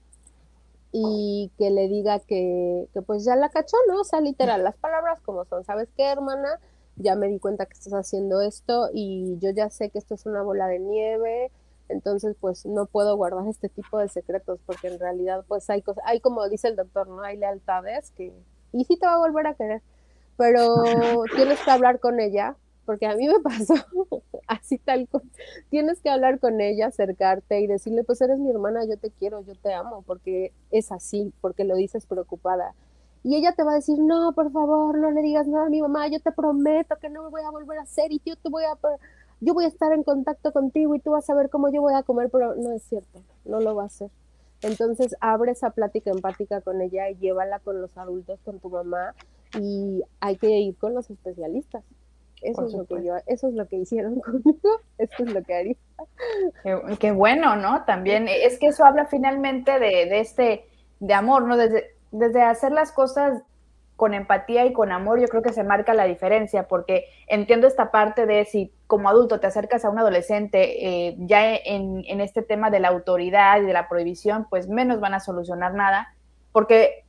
y que le diga que, que pues ya la cachó, ¿no? O sea, literal, las palabras como son, ¿sabes qué, hermana? Ya me di cuenta que estás haciendo esto y yo ya sé que esto es una bola de nieve, entonces pues no puedo guardar este tipo de secretos porque en realidad pues hay cosas, hay como dice el doctor, no hay lealtades que, y sí te va a volver a querer, pero <laughs> tienes que hablar con ella, porque a mí me pasó <laughs> así tal tienes que hablar con ella, acercarte y decirle pues eres mi hermana, yo te quiero, yo te amo, porque es así, porque lo dices preocupada y ella te va a decir, no, por favor, no le digas nada a mi mamá, yo te prometo que no me voy a volver a hacer y yo te voy a, yo voy a estar en contacto contigo y tú vas a ver cómo yo voy a comer, pero no es cierto, no lo va a hacer. Entonces abre esa plática empática con ella y llévala con los adultos, con tu mamá y hay que ir con los especialistas. Eso es, lo que yo, eso es lo que hicieron <laughs> conmigo, eso es lo que haría. Qué, bueno, ¿no? También es que eso habla finalmente de, de este, de amor, ¿no? Desde, desde hacer las cosas con empatía y con amor, yo creo que se marca la diferencia, porque entiendo esta parte de si como adulto te acercas a un adolescente eh, ya en, en, este tema de la autoridad y de la prohibición, pues menos van a solucionar nada, porque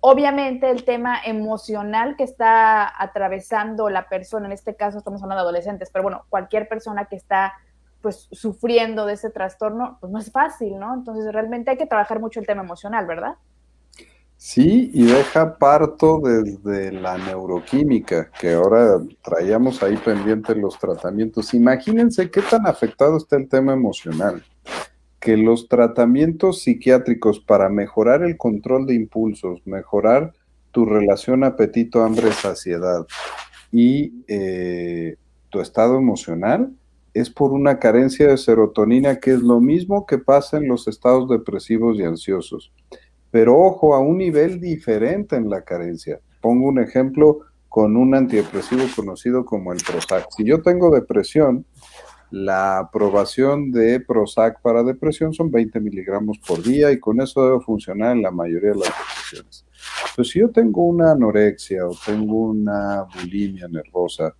obviamente el tema emocional que está atravesando la persona, en este caso estamos hablando de adolescentes, pero bueno, cualquier persona que está pues sufriendo de ese trastorno, pues no es fácil, ¿no? Entonces realmente hay que trabajar mucho el tema emocional, ¿verdad? Sí, y deja parto desde la neuroquímica, que ahora traíamos ahí pendientes los tratamientos. Imagínense qué tan afectado está el tema emocional, que los tratamientos psiquiátricos para mejorar el control de impulsos, mejorar tu relación apetito, hambre, saciedad y eh, tu estado emocional, es por una carencia de serotonina, que es lo mismo que pasa en los estados depresivos y ansiosos pero ojo, a un nivel diferente en la carencia. Pongo un ejemplo con un antidepresivo conocido como el Prozac. Si yo tengo depresión, la aprobación de Prozac para depresión son 20 miligramos por día y con eso debe funcionar en la mayoría de las depresiones. Pero si yo tengo una anorexia o tengo una bulimia nervosa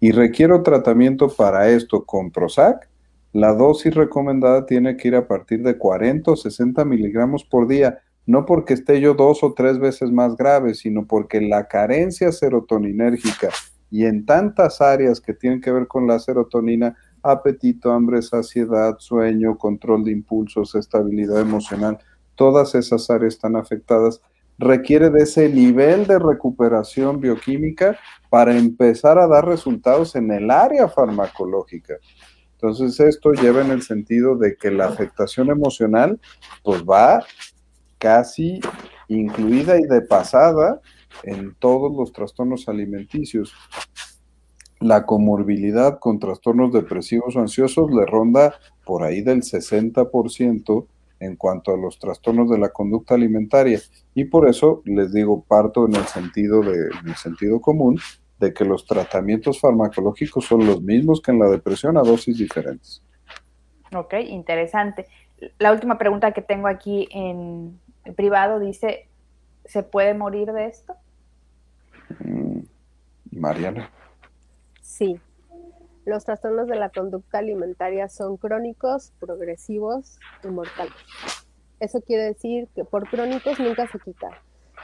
y requiero tratamiento para esto con Prozac, la dosis recomendada tiene que ir a partir de 40 o 60 miligramos por día no porque esté yo dos o tres veces más grave, sino porque la carencia serotoninérgica y en tantas áreas que tienen que ver con la serotonina, apetito, hambre, saciedad, sueño, control de impulsos, estabilidad emocional, todas esas áreas están afectadas, requiere de ese nivel de recuperación bioquímica para empezar a dar resultados en el área farmacológica. Entonces esto lleva en el sentido de que la afectación emocional pues va casi incluida y de pasada en todos los trastornos alimenticios. La comorbilidad con trastornos depresivos o ansiosos le ronda por ahí del 60% en cuanto a los trastornos de la conducta alimentaria. Y por eso les digo, parto en el sentido, de, en el sentido común de que los tratamientos farmacológicos son los mismos que en la depresión a dosis diferentes. Ok, interesante. La última pregunta que tengo aquí en, privado dice, ¿se puede morir de esto? Mm, Mariana. Sí. Los trastornos de la conducta alimentaria son crónicos, progresivos y mortales. Eso quiere decir que por crónicos nunca se quita.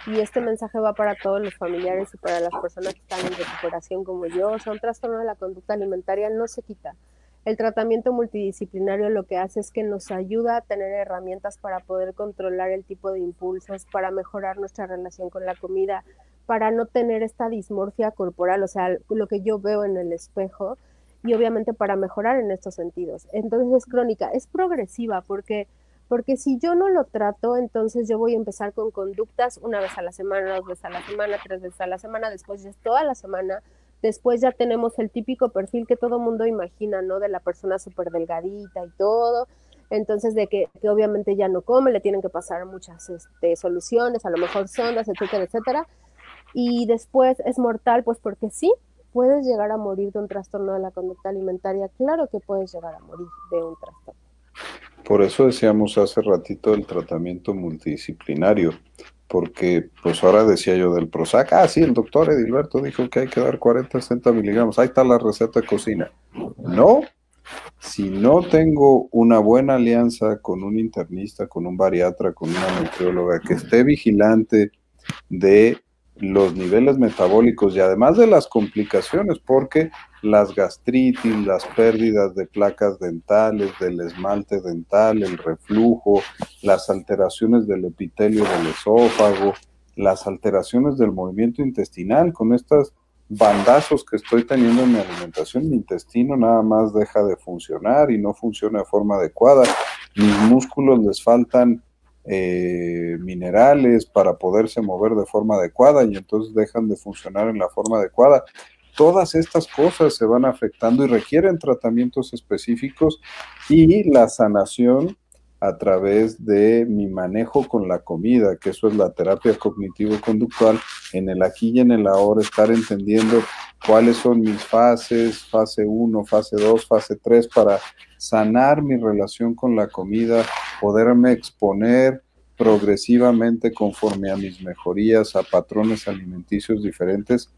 Y este mensaje va para todos los familiares y para las personas que están en recuperación como yo. O sea, un trastorno de la conducta alimentaria no se quita. El tratamiento multidisciplinario lo que hace es que nos ayuda a tener herramientas para poder controlar el tipo de impulsos, para mejorar nuestra relación con la comida, para no tener esta dismorfia corporal, o sea, lo que yo veo en el espejo, y obviamente para mejorar en estos sentidos. Entonces es crónica, es progresiva, porque, porque si yo no lo trato, entonces yo voy a empezar con conductas una vez a la semana, dos veces a la semana, tres veces a la semana, después ya es toda la semana, Después ya tenemos el típico perfil que todo mundo imagina, ¿no? De la persona súper delgadita y todo. Entonces, de que, obviamente ya no come, le tienen que pasar muchas este, soluciones, a lo mejor sondas, etcétera, etcétera. Y después es mortal, pues porque sí, puedes llegar a morir de un trastorno de la conducta alimentaria. Claro que puedes llegar a morir de un trastorno. Por eso decíamos hace ratito el tratamiento multidisciplinario, porque pues ahora decía yo del Prozac, ah, sí, el doctor Edilberto dijo que hay que dar 40, 60 miligramos, ahí está la receta de cocina. No, si no tengo una buena alianza con un internista, con un bariatra, con una nutrióloga que esté vigilante de los niveles metabólicos y además de las complicaciones, porque las gastritis, las pérdidas de placas dentales, del esmalte dental, el reflujo, las alteraciones del epitelio del esófago, las alteraciones del movimiento intestinal, con estos bandazos que estoy teniendo en mi alimentación, mi intestino nada más deja de funcionar y no funciona de forma adecuada, mis músculos les faltan eh, minerales para poderse mover de forma adecuada y entonces dejan de funcionar en la forma adecuada. todas estas cosas se van afectando y requieren tratamientos específicos y la sanación a través de mi manejo con la comida, que eso es la terapia cognitivo-conductual, en el aquí y en el ahora, estar entendiendo cuáles son mis fases, fase 1, fase 2, fase 3, para sanar mi relación con la comida, poderme exponer progresivamente conforme a mis mejorías, a patrones alimenticios diferentes,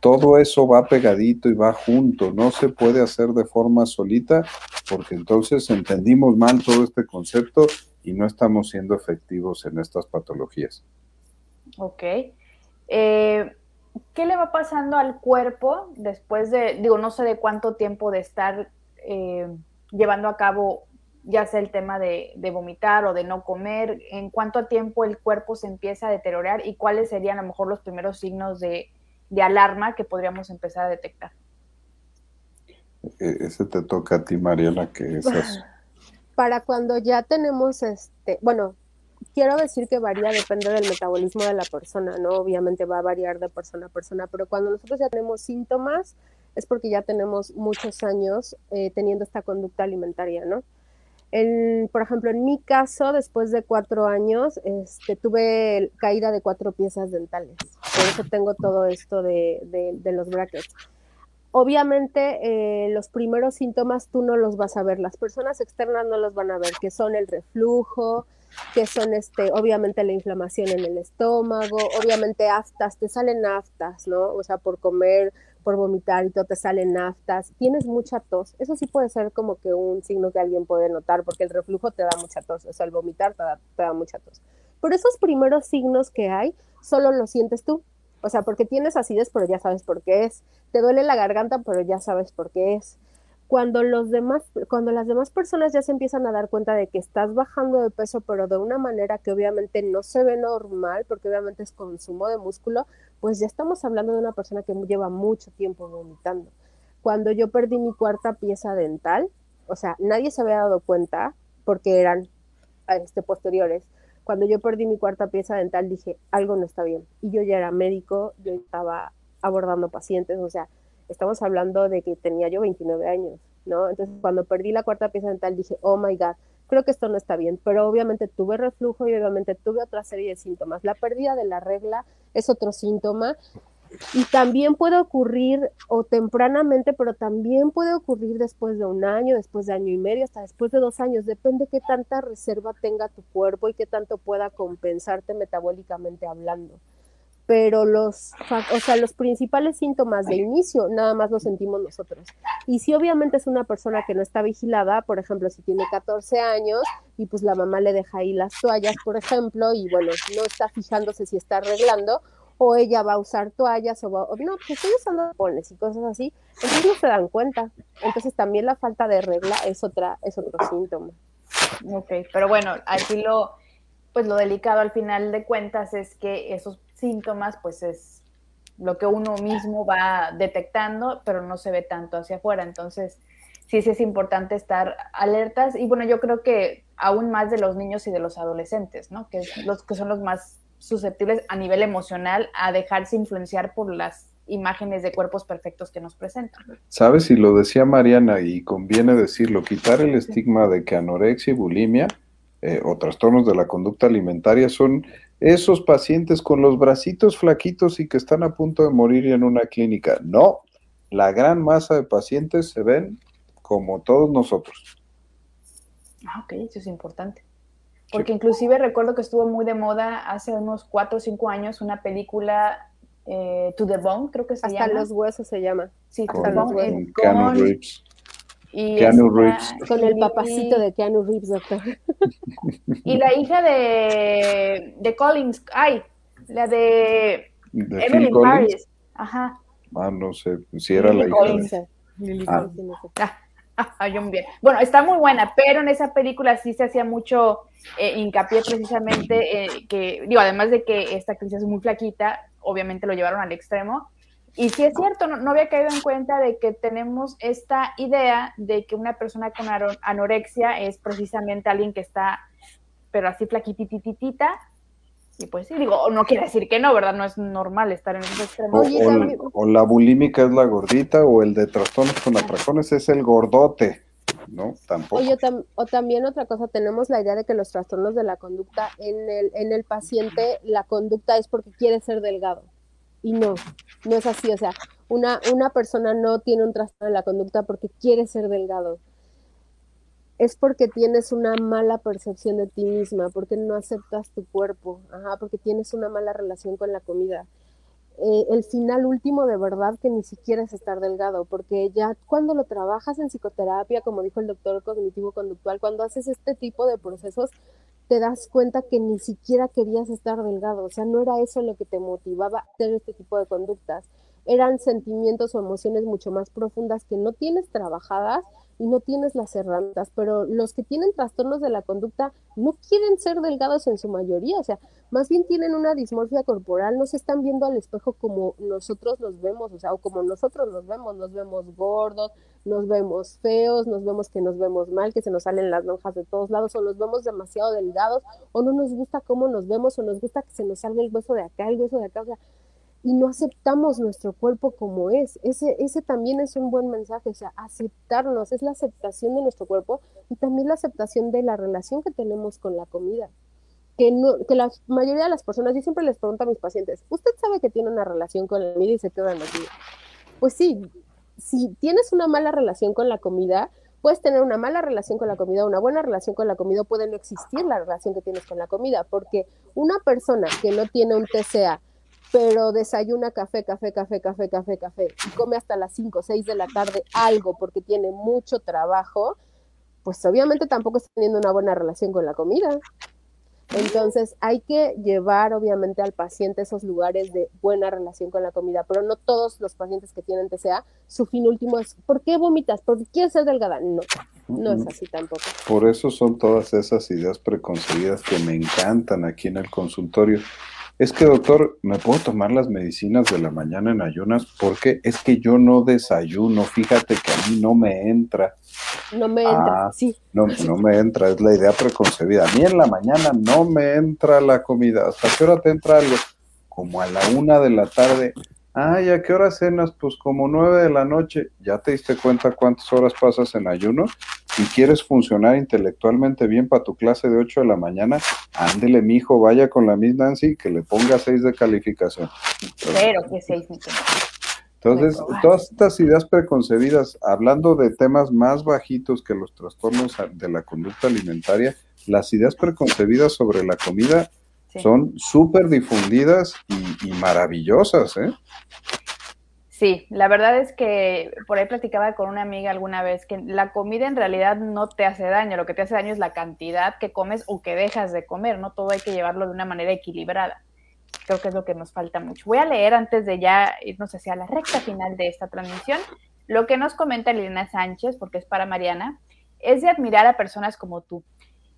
todo eso va pegadito y va junto, no se puede hacer de forma solita porque entonces entendimos mal todo este concepto y no estamos siendo efectivos en estas patologías. Ok. Eh, ¿Qué le va pasando al cuerpo después de, digo, no sé de cuánto tiempo de estar eh, llevando a cabo ya sea el tema de, vomitar o de no comer, en cuánto tiempo el cuerpo se empieza a deteriorar y cuáles serían a lo mejor los primeros signos de, alarma que podríamos empezar a detectar. E, ese te toca a ti, Mariela, que esas... <laughs> Para cuando ya tenemos este, bueno, quiero decir que varía, depende del metabolismo de la persona, ¿no? Obviamente va a variar de persona a persona, pero cuando nosotros ya tenemos síntomas es porque ya tenemos muchos años eh, teniendo esta conducta alimentaria, ¿no? por ejemplo, en mi caso, después de cuatro años, este, tuve caída de cuatro piezas dentales. Por eso tengo todo esto de, los brackets. Obviamente, eh, los primeros síntomas tú no los vas a ver, las personas externas no los van a ver, que son el reflujo, que son este, obviamente la inflamación en el estómago, obviamente aftas, te salen aftas, ¿no? O sea, por comer por vomitar y todo te salen naftas, tienes mucha tos, eso sí puede ser como que un signo que alguien puede notar, porque el reflujo te da mucha tos, o sea, el vomitar te da, te da mucha tos. Pero esos primeros signos que hay, solo los sientes tú, o sea, porque tienes acidez, pero ya sabes por qué es, te duele la garganta, pero ya sabes por qué es, cuando los demás, cuando las demás personas ya se empiezan a dar cuenta de que estás bajando de peso, pero de una manera que obviamente no se ve normal, porque obviamente es consumo de músculo, pues ya estamos hablando de una persona que lleva mucho tiempo vomitando. Cuando yo perdí mi cuarta pieza dental, o sea, nadie se había dado cuenta porque eran este, posteriores. Cuando yo perdí mi cuarta pieza dental dije, algo no está bien. Y yo ya era médico, yo estaba abordando pacientes, o sea, estamos hablando de que tenía yo 29 años, ¿no? Entonces, cuando perdí la cuarta pieza dental, dije, oh my God, creo que esto no está bien, pero obviamente tuve reflujo y obviamente tuve otra serie de síntomas. La pérdida de la regla es otro síntoma y también puede ocurrir o tempranamente, pero también puede ocurrir después de un año, después de año y medio, hasta después de dos años. Depende qué tanta reserva tenga tu cuerpo y qué tanto pueda compensarte metabólicamente hablando pero los, o sea, los principales síntomas de inicio nada más los sentimos nosotros. Y si obviamente es una persona que no está vigilada, por ejemplo, si tiene 14 años y pues la mamá le deja ahí las toallas, por ejemplo, y bueno, no está fijándose si está arreglando, o ella va a usar toallas, o, va, o no, pues estoy usando pones y cosas así, entonces no se dan cuenta. Entonces también la falta de regla es otra, es otro síntoma. Ok, pero bueno, aquí lo, pues lo delicado al final de cuentas es que esos síntomas, pues es lo que uno mismo va detectando, pero no se ve tanto hacia afuera. Entonces, sí, sí es importante estar alertas y bueno, yo creo que aún más de los niños y de los adolescentes, ¿no? Que, los, que son los más susceptibles a nivel emocional a dejarse influenciar por las imágenes de cuerpos perfectos que nos presentan. Sabes, y lo decía Mariana, y conviene decirlo, quitar el estigma de que anorexia y bulimia eh, o trastornos de la conducta alimentaria son esos pacientes con los bracitos flaquitos y que están a punto de morir en una clínica. No, la gran masa de pacientes se ven como todos nosotros. Ah, ok, eso es importante. Porque inclusive recuerdo que estuvo muy de moda hace unos cuatro o cinco años una película eh, To the Bone, creo que se llama. Hasta los huesos se llama. Sí, hasta los huesos. Y Keanu Reeves. Con el papacito de Keanu Reeves, doctor. Y la hija de, de Collins, ay, la de, ¿De Evelyn Paris. Ajá. Ah, no sé, si era la hija. De... Ah. Ah, yo muy bien. Bueno, está muy buena, pero en esa película sí se hacía mucho eh, hincapié precisamente eh, que, digo, además de que esta actriz es muy flaquita, obviamente lo llevaron al extremo, y sí es cierto, no, había caído en cuenta de que tenemos esta idea de que una persona con anorexia es precisamente alguien que está, pero así flaquitititita, Y pues sí, digo, no quiere decir que no, ¿verdad? No es normal estar en ese extremo. O, la bulímica es la gordita, o el de trastornos con atracones es el gordote. ¿no? Tampoco. Oye, o también otra cosa, tenemos la idea de que los trastornos de la conducta en el, en el paciente, la conducta es porque quiere ser delgado. Y no, no es así. O sea, una, una persona no tiene un trastorno de la conducta porque quiere ser delgado es porque tienes una mala percepción de ti misma, porque no aceptas tu cuerpo, ajá, porque tienes una mala relación con la comida. Eh, el final último de verdad que ni siquiera es estar delgado, porque ya cuando lo trabajas en psicoterapia, como dijo el doctor cognitivo conductual, cuando haces este tipo de procesos, te das cuenta que ni siquiera querías estar delgado, o sea, no era eso lo que te motivaba a hacer este tipo de conductas, eran sentimientos o emociones mucho más profundas que no tienes trabajadas y no tienes las herramientas, pero los que tienen trastornos de la conducta no quieren ser delgados en su mayoría, o sea, más bien tienen una dismorfia corporal, no se están viendo al espejo como nosotros nos vemos, o sea, o como nosotros nos vemos, nos vemos gordos, nos vemos feos, nos vemos que nos vemos mal, que se nos salen las lonjas de todos lados, o nos vemos demasiado delgados, o no nos gusta cómo nos vemos, o nos gusta que se nos salga el hueso de acá, el hueso de acá, o sea, y no aceptamos nuestro cuerpo como es. Ese, ese también es un buen mensaje, o sea, aceptarnos, es la aceptación de nuestro cuerpo y también la aceptación de la relación que tenemos con la comida. Que, no, que la mayoría de las personas, yo siempre les pregunto a mis pacientes, ¿usted sabe que tiene una relación con la comida y se quedan así? Pues sí, si tienes una mala relación con la comida, puedes tener una mala relación con la comida, una buena relación con la comida, puede no existir la relación que tienes con la comida, porque una persona que no tiene un TCA, pero desayuna café, café, café, café, café, café, y come hasta las 5 o 6 de la tarde algo porque tiene mucho trabajo, pues obviamente tampoco está teniendo una buena relación con la comida. Entonces hay que llevar obviamente al paciente esos lugares de buena relación con la comida, pero no todos los pacientes que tienen TCA, su fin último es, ¿por qué vomitas? ¿Porque quieres ser delgada? No, no es así tampoco. Por eso son todas esas ideas preconcebidas que me encantan aquí en el consultorio es que doctor, ¿me puedo tomar las medicinas de la mañana en ayunas? Porque es que yo no desayuno, fíjate que a mí no me entra. No me entra, ah, sí. No, <laughs> no me entra, es la idea preconcebida. A mí en la mañana no me entra la comida. ¿Hasta qué hora te entra algo? Como a la una de la tarde. Ay, ¿a qué hora cenas? Pues como nueve de la noche. ¿Ya te diste cuenta cuántas horas pasas en ayuno? Si quieres funcionar intelectualmente bien para tu clase de 8 de la mañana, ándele, mijo, vaya con la Miss Nancy que le ponga 6 de calificación. Pero que 6, Entonces, todas estas ideas preconcebidas, hablando de temas más bajitos que los trastornos de la conducta alimentaria, las ideas preconcebidas sobre la comida son súper difundidas y, maravillosas, ¿eh? Sí, la verdad es que por ahí platicaba con una amiga alguna vez que la comida en realidad no te hace daño, lo que te hace daño es la cantidad que comes o que dejas de comer, ¿no? Todo hay que llevarlo de una manera equilibrada. Creo que es lo que nos falta mucho. Voy a leer antes de ya irnos hacia la recta final de esta transmisión lo que nos comenta Liliana Sánchez, porque es para Mariana, es de admirar a personas como tú,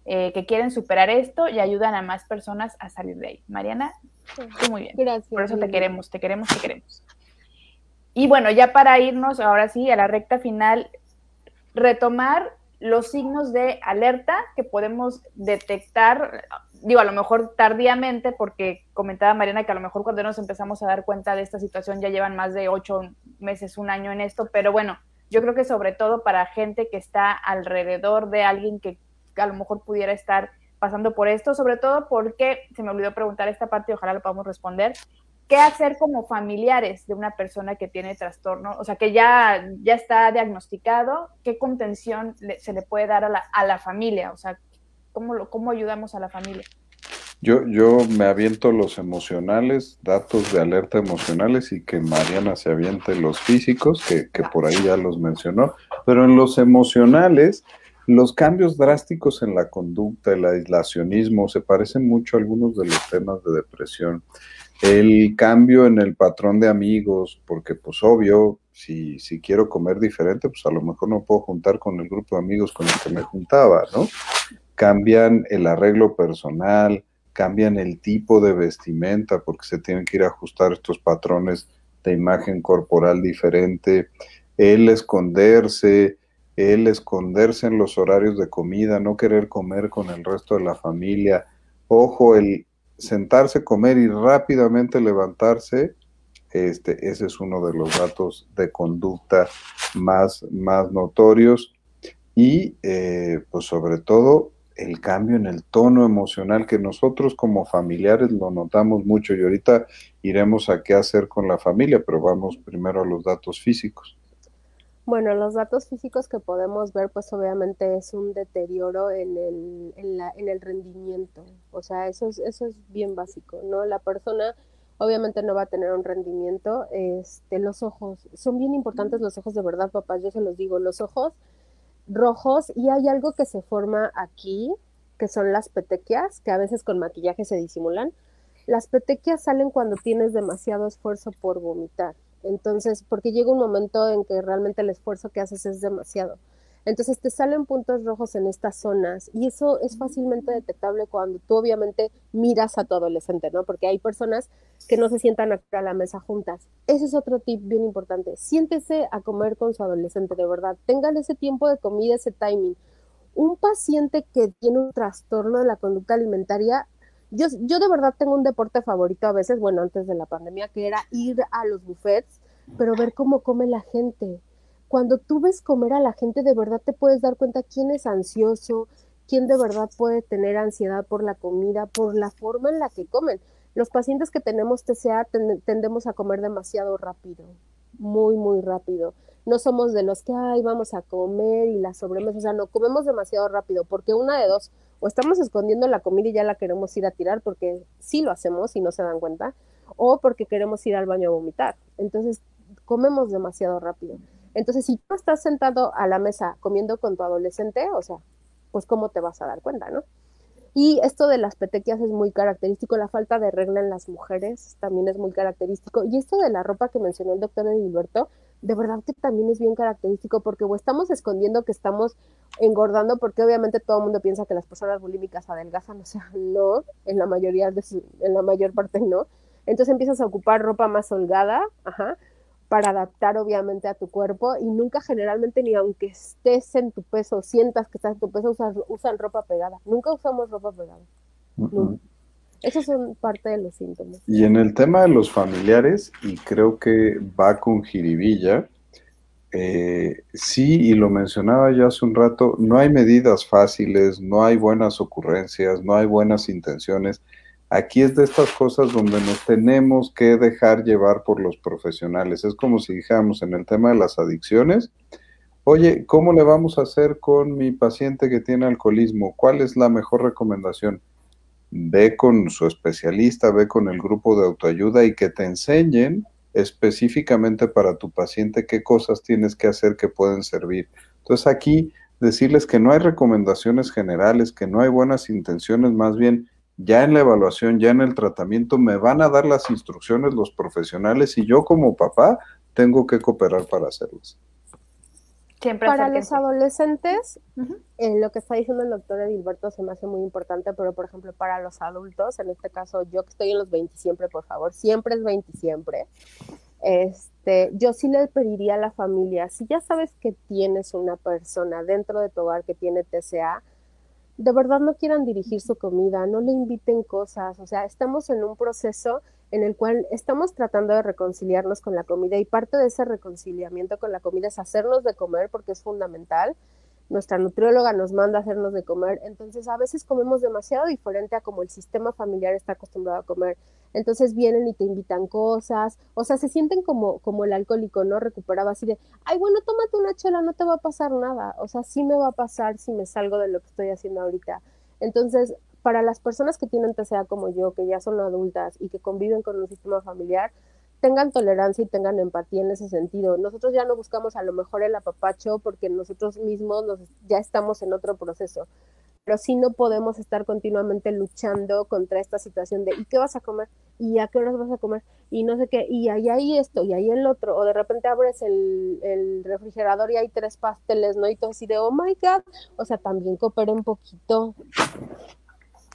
eh, que quieren superar esto y ayudan a más personas a salir de ahí. Mariana, tú muy bien. Gracias. Por eso te queremos, te queremos, te queremos. Y bueno, ya para irnos ahora sí a la recta final, retomar los signos de alerta que podemos detectar, digo, a lo mejor tardíamente, porque comentaba Mariana que a lo mejor cuando nos empezamos a dar cuenta de esta situación ya llevan más de ocho meses, un año en esto, pero bueno, yo creo que sobre todo para gente que está alrededor de alguien que a lo mejor pudiera estar pasando por esto, sobre todo porque se me olvidó preguntar esta parte y ojalá lo podamos responder. ¿Qué hacer como familiares de una persona que tiene trastorno? O sea, que ya, ya está diagnosticado, ¿qué contención se le puede dar a la, a la familia? O sea, ¿cómo, lo, ¿cómo ayudamos a la familia? Yo, yo me aviento los emocionales, datos de alerta emocionales y que Mariana se aviente los físicos, que, que por ahí ya los mencionó, pero en los emocionales, los cambios drásticos en la conducta, el aislacionismo, se parecen mucho a algunos de los temas de depresión. El cambio en el patrón de amigos, porque pues obvio, si, si quiero comer diferente, pues a lo mejor no puedo juntar con el grupo de amigos con el que me juntaba, ¿no? Cambian el arreglo personal, cambian el tipo de vestimenta, porque se tienen que ir a ajustar estos patrones de imagen corporal diferente, el esconderse, el esconderse en los horarios de comida, no querer comer con el resto de la familia. Ojo, el sentarse, comer y rápidamente levantarse, este, ese es uno de los datos de conducta más, más notorios. Y eh, pues sobre todo el cambio en el tono emocional que nosotros como familiares lo notamos mucho y ahorita iremos a qué hacer con la familia, pero vamos primero a los datos físicos. Bueno, los datos físicos que podemos ver, pues obviamente es un deterioro en el, en la, en el rendimiento. O sea, eso es, eso es bien básico, ¿no? La persona obviamente no va a tener un rendimiento. Este, los ojos, son bien importantes los ojos de verdad, papá, yo se los digo, los ojos rojos y hay algo que se forma aquí, que son las petequias, que a veces con maquillaje se disimulan. Las petequias salen cuando tienes demasiado esfuerzo por vomitar. Entonces, porque llega un momento en que realmente el esfuerzo que haces es demasiado. Entonces te salen puntos rojos en estas zonas y eso es fácilmente detectable cuando tú obviamente miras a tu adolescente, ¿no? Porque hay personas que no se sientan a la mesa juntas. Ese es otro tip bien importante. Siéntese a comer con su adolescente, de verdad. Tengan ese tiempo de comida, ese timing. Un paciente que tiene un trastorno de la conducta alimentaria, yo, yo de verdad tengo un deporte favorito a veces, bueno, antes de la pandemia, que era ir a los buffets, pero ver cómo come la gente cuando tú ves comer a la gente, de verdad te puedes dar cuenta quién es ansioso, quién de verdad puede tener ansiedad por la comida, por la forma en la que comen. Los pacientes que tenemos TCA tendemos a comer demasiado rápido, muy, muy rápido. No somos de los que, ay, vamos a comer y la sobremesa, o sea, no, comemos demasiado rápido, porque una de dos, o estamos escondiendo la comida y ya la queremos ir a tirar, porque sí lo hacemos y no se dan cuenta, o porque queremos ir al baño a vomitar. Entonces, comemos demasiado rápido. Entonces, si tú estás sentado a la mesa comiendo con tu adolescente, o sea, pues cómo te vas a dar cuenta, ¿no? Y esto de las petequias es muy característico, la falta de regla en las mujeres también es muy característico. Y esto de la ropa que mencionó el doctor Edilberto, de verdad que también es bien característico porque o estamos escondiendo que estamos engordando, porque obviamente todo el mundo piensa que las personas bulímicas adelgazan, o sea, <laughs> no, en la mayoría de en la mayor parte no. Entonces empiezas a ocupar ropa más holgada, ajá, para adaptar obviamente a tu cuerpo y nunca generalmente ni aunque estés en tu peso, sientas que estás en tu peso, usan ropa pegada. Nunca usamos ropa pegada. Esos son parte de los síntomas. Y en el tema de los familiares, y creo que va con jiribilla, eh, sí, y lo mencionaba ya hace un rato, no hay medidas fáciles, no hay buenas ocurrencias, no hay buenas intenciones. Aquí es de estas cosas donde nos tenemos que dejar llevar por los profesionales. Es como si dijéramos en el tema de las adicciones, oye, ¿cómo le vamos a hacer con mi paciente que tiene alcoholismo? ¿Cuál es la mejor recomendación? Ve con su especialista, ve con el grupo de autoayuda y que te enseñen específicamente para tu paciente qué cosas tienes que hacer que pueden servir. Entonces aquí decirles que no hay recomendaciones generales, que no hay buenas intenciones, más bien ya en la evaluación, ya en el tratamiento, me van a dar las instrucciones los profesionales y yo como papá tengo que cooperar para hacerlas. Para los adolescentes, eh, lo que está diciendo el doctor Edilberto se me hace muy importante, pero por ejemplo para los adultos, en este caso yo que estoy en los 20 siempre, por favor, siempre es 20 siempre, este, yo sí le pediría a la familia, si ya sabes que tienes una persona dentro de tu hogar que tiene TCA, de verdad no quieran dirigir su comida, no le inviten cosas, o sea, estamos en un proceso en el cual estamos tratando de reconciliarnos con la comida y parte de ese reconciliamiento con la comida es hacernos de comer porque es fundamental nuestra nutrióloga nos manda hacernos de comer, entonces a veces comemos demasiado diferente a como el sistema familiar está acostumbrado a comer. Entonces vienen y te invitan cosas, o sea, se sienten como, como el alcohólico, ¿no? Recuperaba así de, ay, bueno, tómate una chela, no te va a pasar nada, o sea, sí me va a pasar si me salgo de lo que estoy haciendo ahorita. Entonces, para las personas que tienen TCA como yo, que ya son adultas y que conviven con un sistema familiar, tengan tolerancia y tengan empatía en ese sentido. Nosotros ya no buscamos a lo mejor el apapacho porque nosotros mismos ya estamos en otro proceso, pero sí no podemos estar continuamente luchando contra esta situación de ¿y qué vas a comer? ¿y a qué horas vas a comer? y no sé qué, y ahí hay esto, y ahí el otro, o de repente abres el, refrigerador y hay tres pasteles, ¿no? Y todo así de, oh my God, o sea, también coopera un poquito.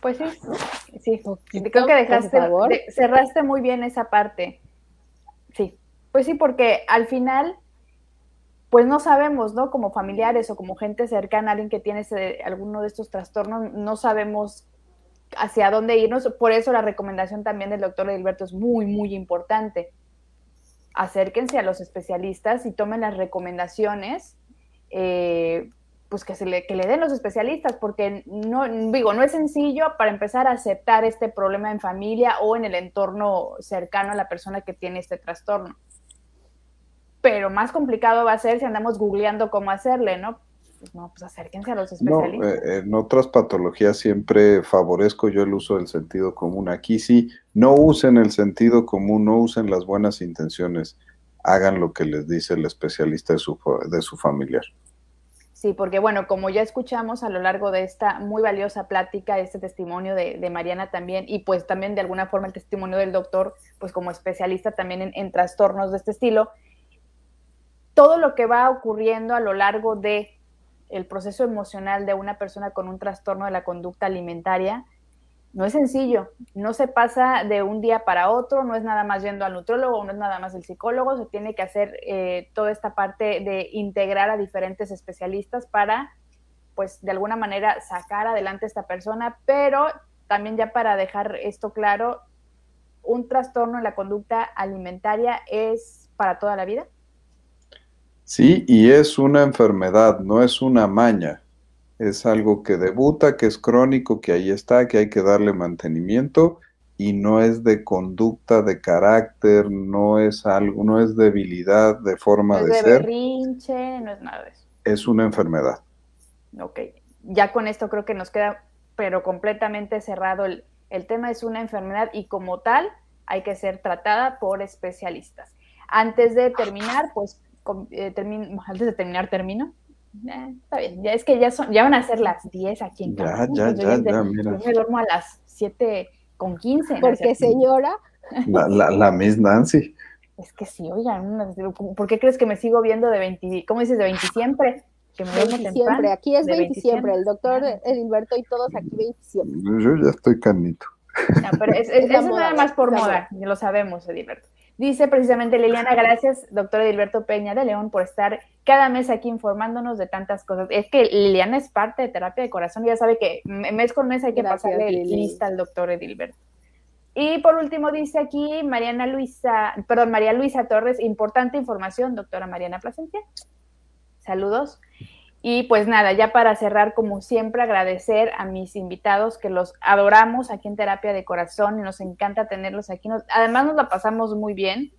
Pues sí, sí, creo que dejaste, cerraste muy bien esa parte. Sí, pues sí, porque al final, pues no sabemos, ¿no? Como familiares o como gente cercana, alguien que tiene alguno de estos trastornos, no sabemos hacia dónde irnos. Por eso la recomendación también del doctor Edilberto es muy, muy importante. Acérquense a los especialistas y tomen las recomendaciones eh, pues que, se le, que le den los especialistas, porque no, digo, no es sencillo para empezar a aceptar este problema en familia o en el entorno cercano a la persona que tiene este trastorno. Pero más complicado va a ser si andamos googleando cómo hacerle, ¿no? Pues no, pues acérquense a los especialistas. No, eh, en otras patologías siempre favorezco yo el uso del sentido común. Aquí sí, no usen el sentido común, no usen las buenas intenciones. Hagan lo que les dice el especialista de su, de su familiar. Sí, porque bueno, como ya escuchamos a lo largo de esta muy valiosa plática, este testimonio de, Mariana también, y pues también de alguna forma el testimonio del doctor, pues como especialista también en, trastornos de este estilo, todo lo que va ocurriendo a lo largo de el proceso emocional de una persona con un trastorno de la conducta alimentaria, no es sencillo, no se pasa de un día para otro, no es nada más yendo al nutrólogo, no es nada más el psicólogo, se tiene que hacer eh, toda esta parte de integrar a diferentes especialistas para, pues, de alguna manera sacar adelante a esta persona, pero también ya para dejar esto claro, un trastorno en la conducta alimentaria es para toda la vida. Sí, y es una enfermedad, no es una maña es algo que debuta, que es crónico, que ahí está, que hay que darle mantenimiento y no es de conducta, de carácter, no es algo, no es debilidad de forma no de, es de Berrinche, no es nada de eso. Es una enfermedad. Ok, ya con esto creo que nos queda, pero completamente cerrado el, el tema es una enfermedad y como tal hay que ser tratada por especialistas. Antes de terminar, pues eh, <laughs> antes de terminar termino. Eh, está bien, ya es que ya son, ya van a ser las 10 aquí en casa. Ya, ya, ya, ya, mira. Yo me duermo a las 7 con 15. Porque señora. La, la, la Miss Nancy. Es que sí, oigan, ¿por qué crees que me sigo viendo de 20, ¿cómo dices? De 20 siempre? Que me duermo siempre, aquí es 20 siempre, el doctor Edilberto y todos aquí 20 siempre. Yo ya estoy canito. No, pero es, es, es nada más por moda, ya lo sabemos, Edilberto. Dice precisamente Liliana, gracias, doctor Edilberto Peña de León, por estar cada mes aquí informándonos de tantas cosas. Es que Liliana es parte de terapia de corazón, ya sabe que mes con mes hay que pasarle lista al doctor Edilberto. Y por último dice aquí Mariana Luisa, perdón, María Luisa Torres, importante información, doctora Mariana Plasencia. Saludos. Y pues nada, ya para cerrar, como siempre, agradecer a mis invitados que los adoramos aquí en Terapia de Corazón y nos encanta tenerlos aquí. además nos la pasamos muy bien,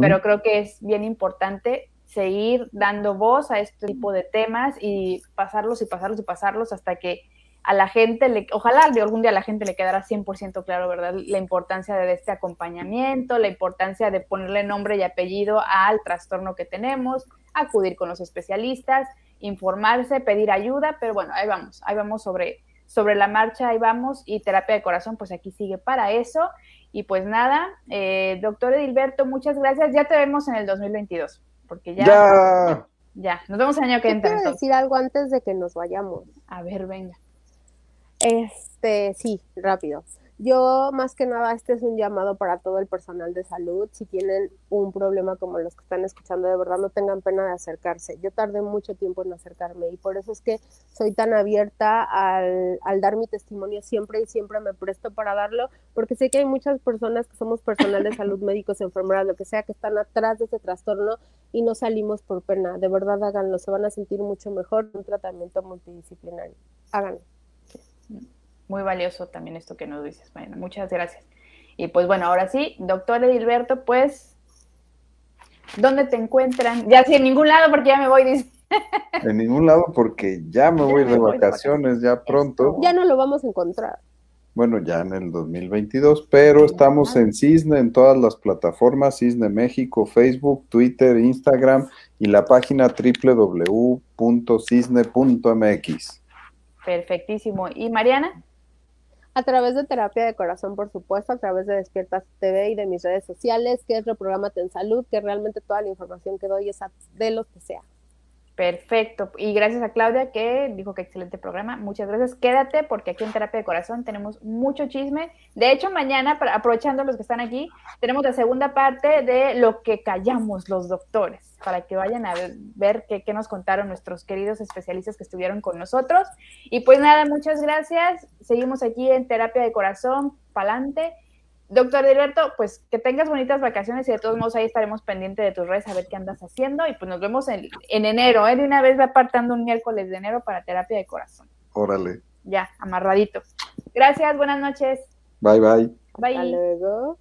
pero creo que es bien importante seguir dando voz a este tipo de temas y pasarlos y pasarlos y pasarlos hasta que a la gente, le, ojalá de algún día a la gente le quedara 100% claro, ¿verdad? La importancia de este acompañamiento, la importancia de ponerle nombre y apellido al trastorno que tenemos, acudir con los especialistas informarse, pedir ayuda, pero bueno, ahí vamos, ahí vamos sobre, sobre la marcha, ahí vamos, y terapia de corazón, pues aquí sigue para eso. Y pues nada, eh, doctor Edilberto, muchas gracias. Ya te vemos en el 2022, porque ya. Ya, ya nos vemos el año que entra. Quiero decir algo antes de que nos vayamos. A ver, venga. Este, sí, rápido. Yo, más que nada, este es un llamado para todo el personal de salud. Si tienen un problema como los que están escuchando, de verdad no tengan pena de acercarse. Yo tardé mucho tiempo en acercarme y por eso es que soy tan abierta al, al dar mi testimonio siempre y siempre me presto para darlo, porque sé que hay muchas personas que somos personal de salud, <laughs> médicos, enfermeras, lo que sea, que están atrás de ese trastorno y no salimos por pena. De verdad, háganlo, se van a sentir mucho mejor un tratamiento multidisciplinario. Háganlo muy valioso también esto que nos dices, Mariana. Muchas gracias. Y pues bueno, ahora sí, doctor Edilberto, pues, ¿dónde te encuentran? Ya sí, en ningún lado porque ya me voy, dice. <laughs> En ningún lado porque ya me voy de vacaciones, ya pronto. Ya no lo vamos a encontrar. Bueno, ya en el 2022, pero estamos en Cisne, en todas las plataformas, Cisne México, Facebook, Twitter, Instagram y la página www.cisne.mx. Perfectísimo. ¿Y Mariana? A través de terapia de corazón, por supuesto, a través de Despiertas TV y de mis redes sociales, que es Reprogramate en Salud, que realmente toda la información que doy es de los que sea. Perfecto. Y gracias a Claudia que dijo que excelente programa. Muchas gracias. Quédate porque aquí en Terapia de Corazón tenemos mucho chisme. De hecho, mañana, aprovechando los que están aquí, tenemos la segunda parte de lo que callamos los doctores, para que vayan a ver, qué, qué nos contaron nuestros queridos especialistas que estuvieron con nosotros. Y pues nada, muchas gracias. Seguimos aquí en Terapia de Corazón, pa'lante. Doctor Heriberto, pues que tengas bonitas vacaciones y de todos modos ahí estaremos pendientes de tus redes a ver qué andas haciendo y pues nos vemos en, enero, ¿eh? De una vez va apartando un miércoles de enero para terapia de corazón. Órale. Ya, amarradito. Gracias, buenas noches. Bye, bye. Bye. Hasta luego.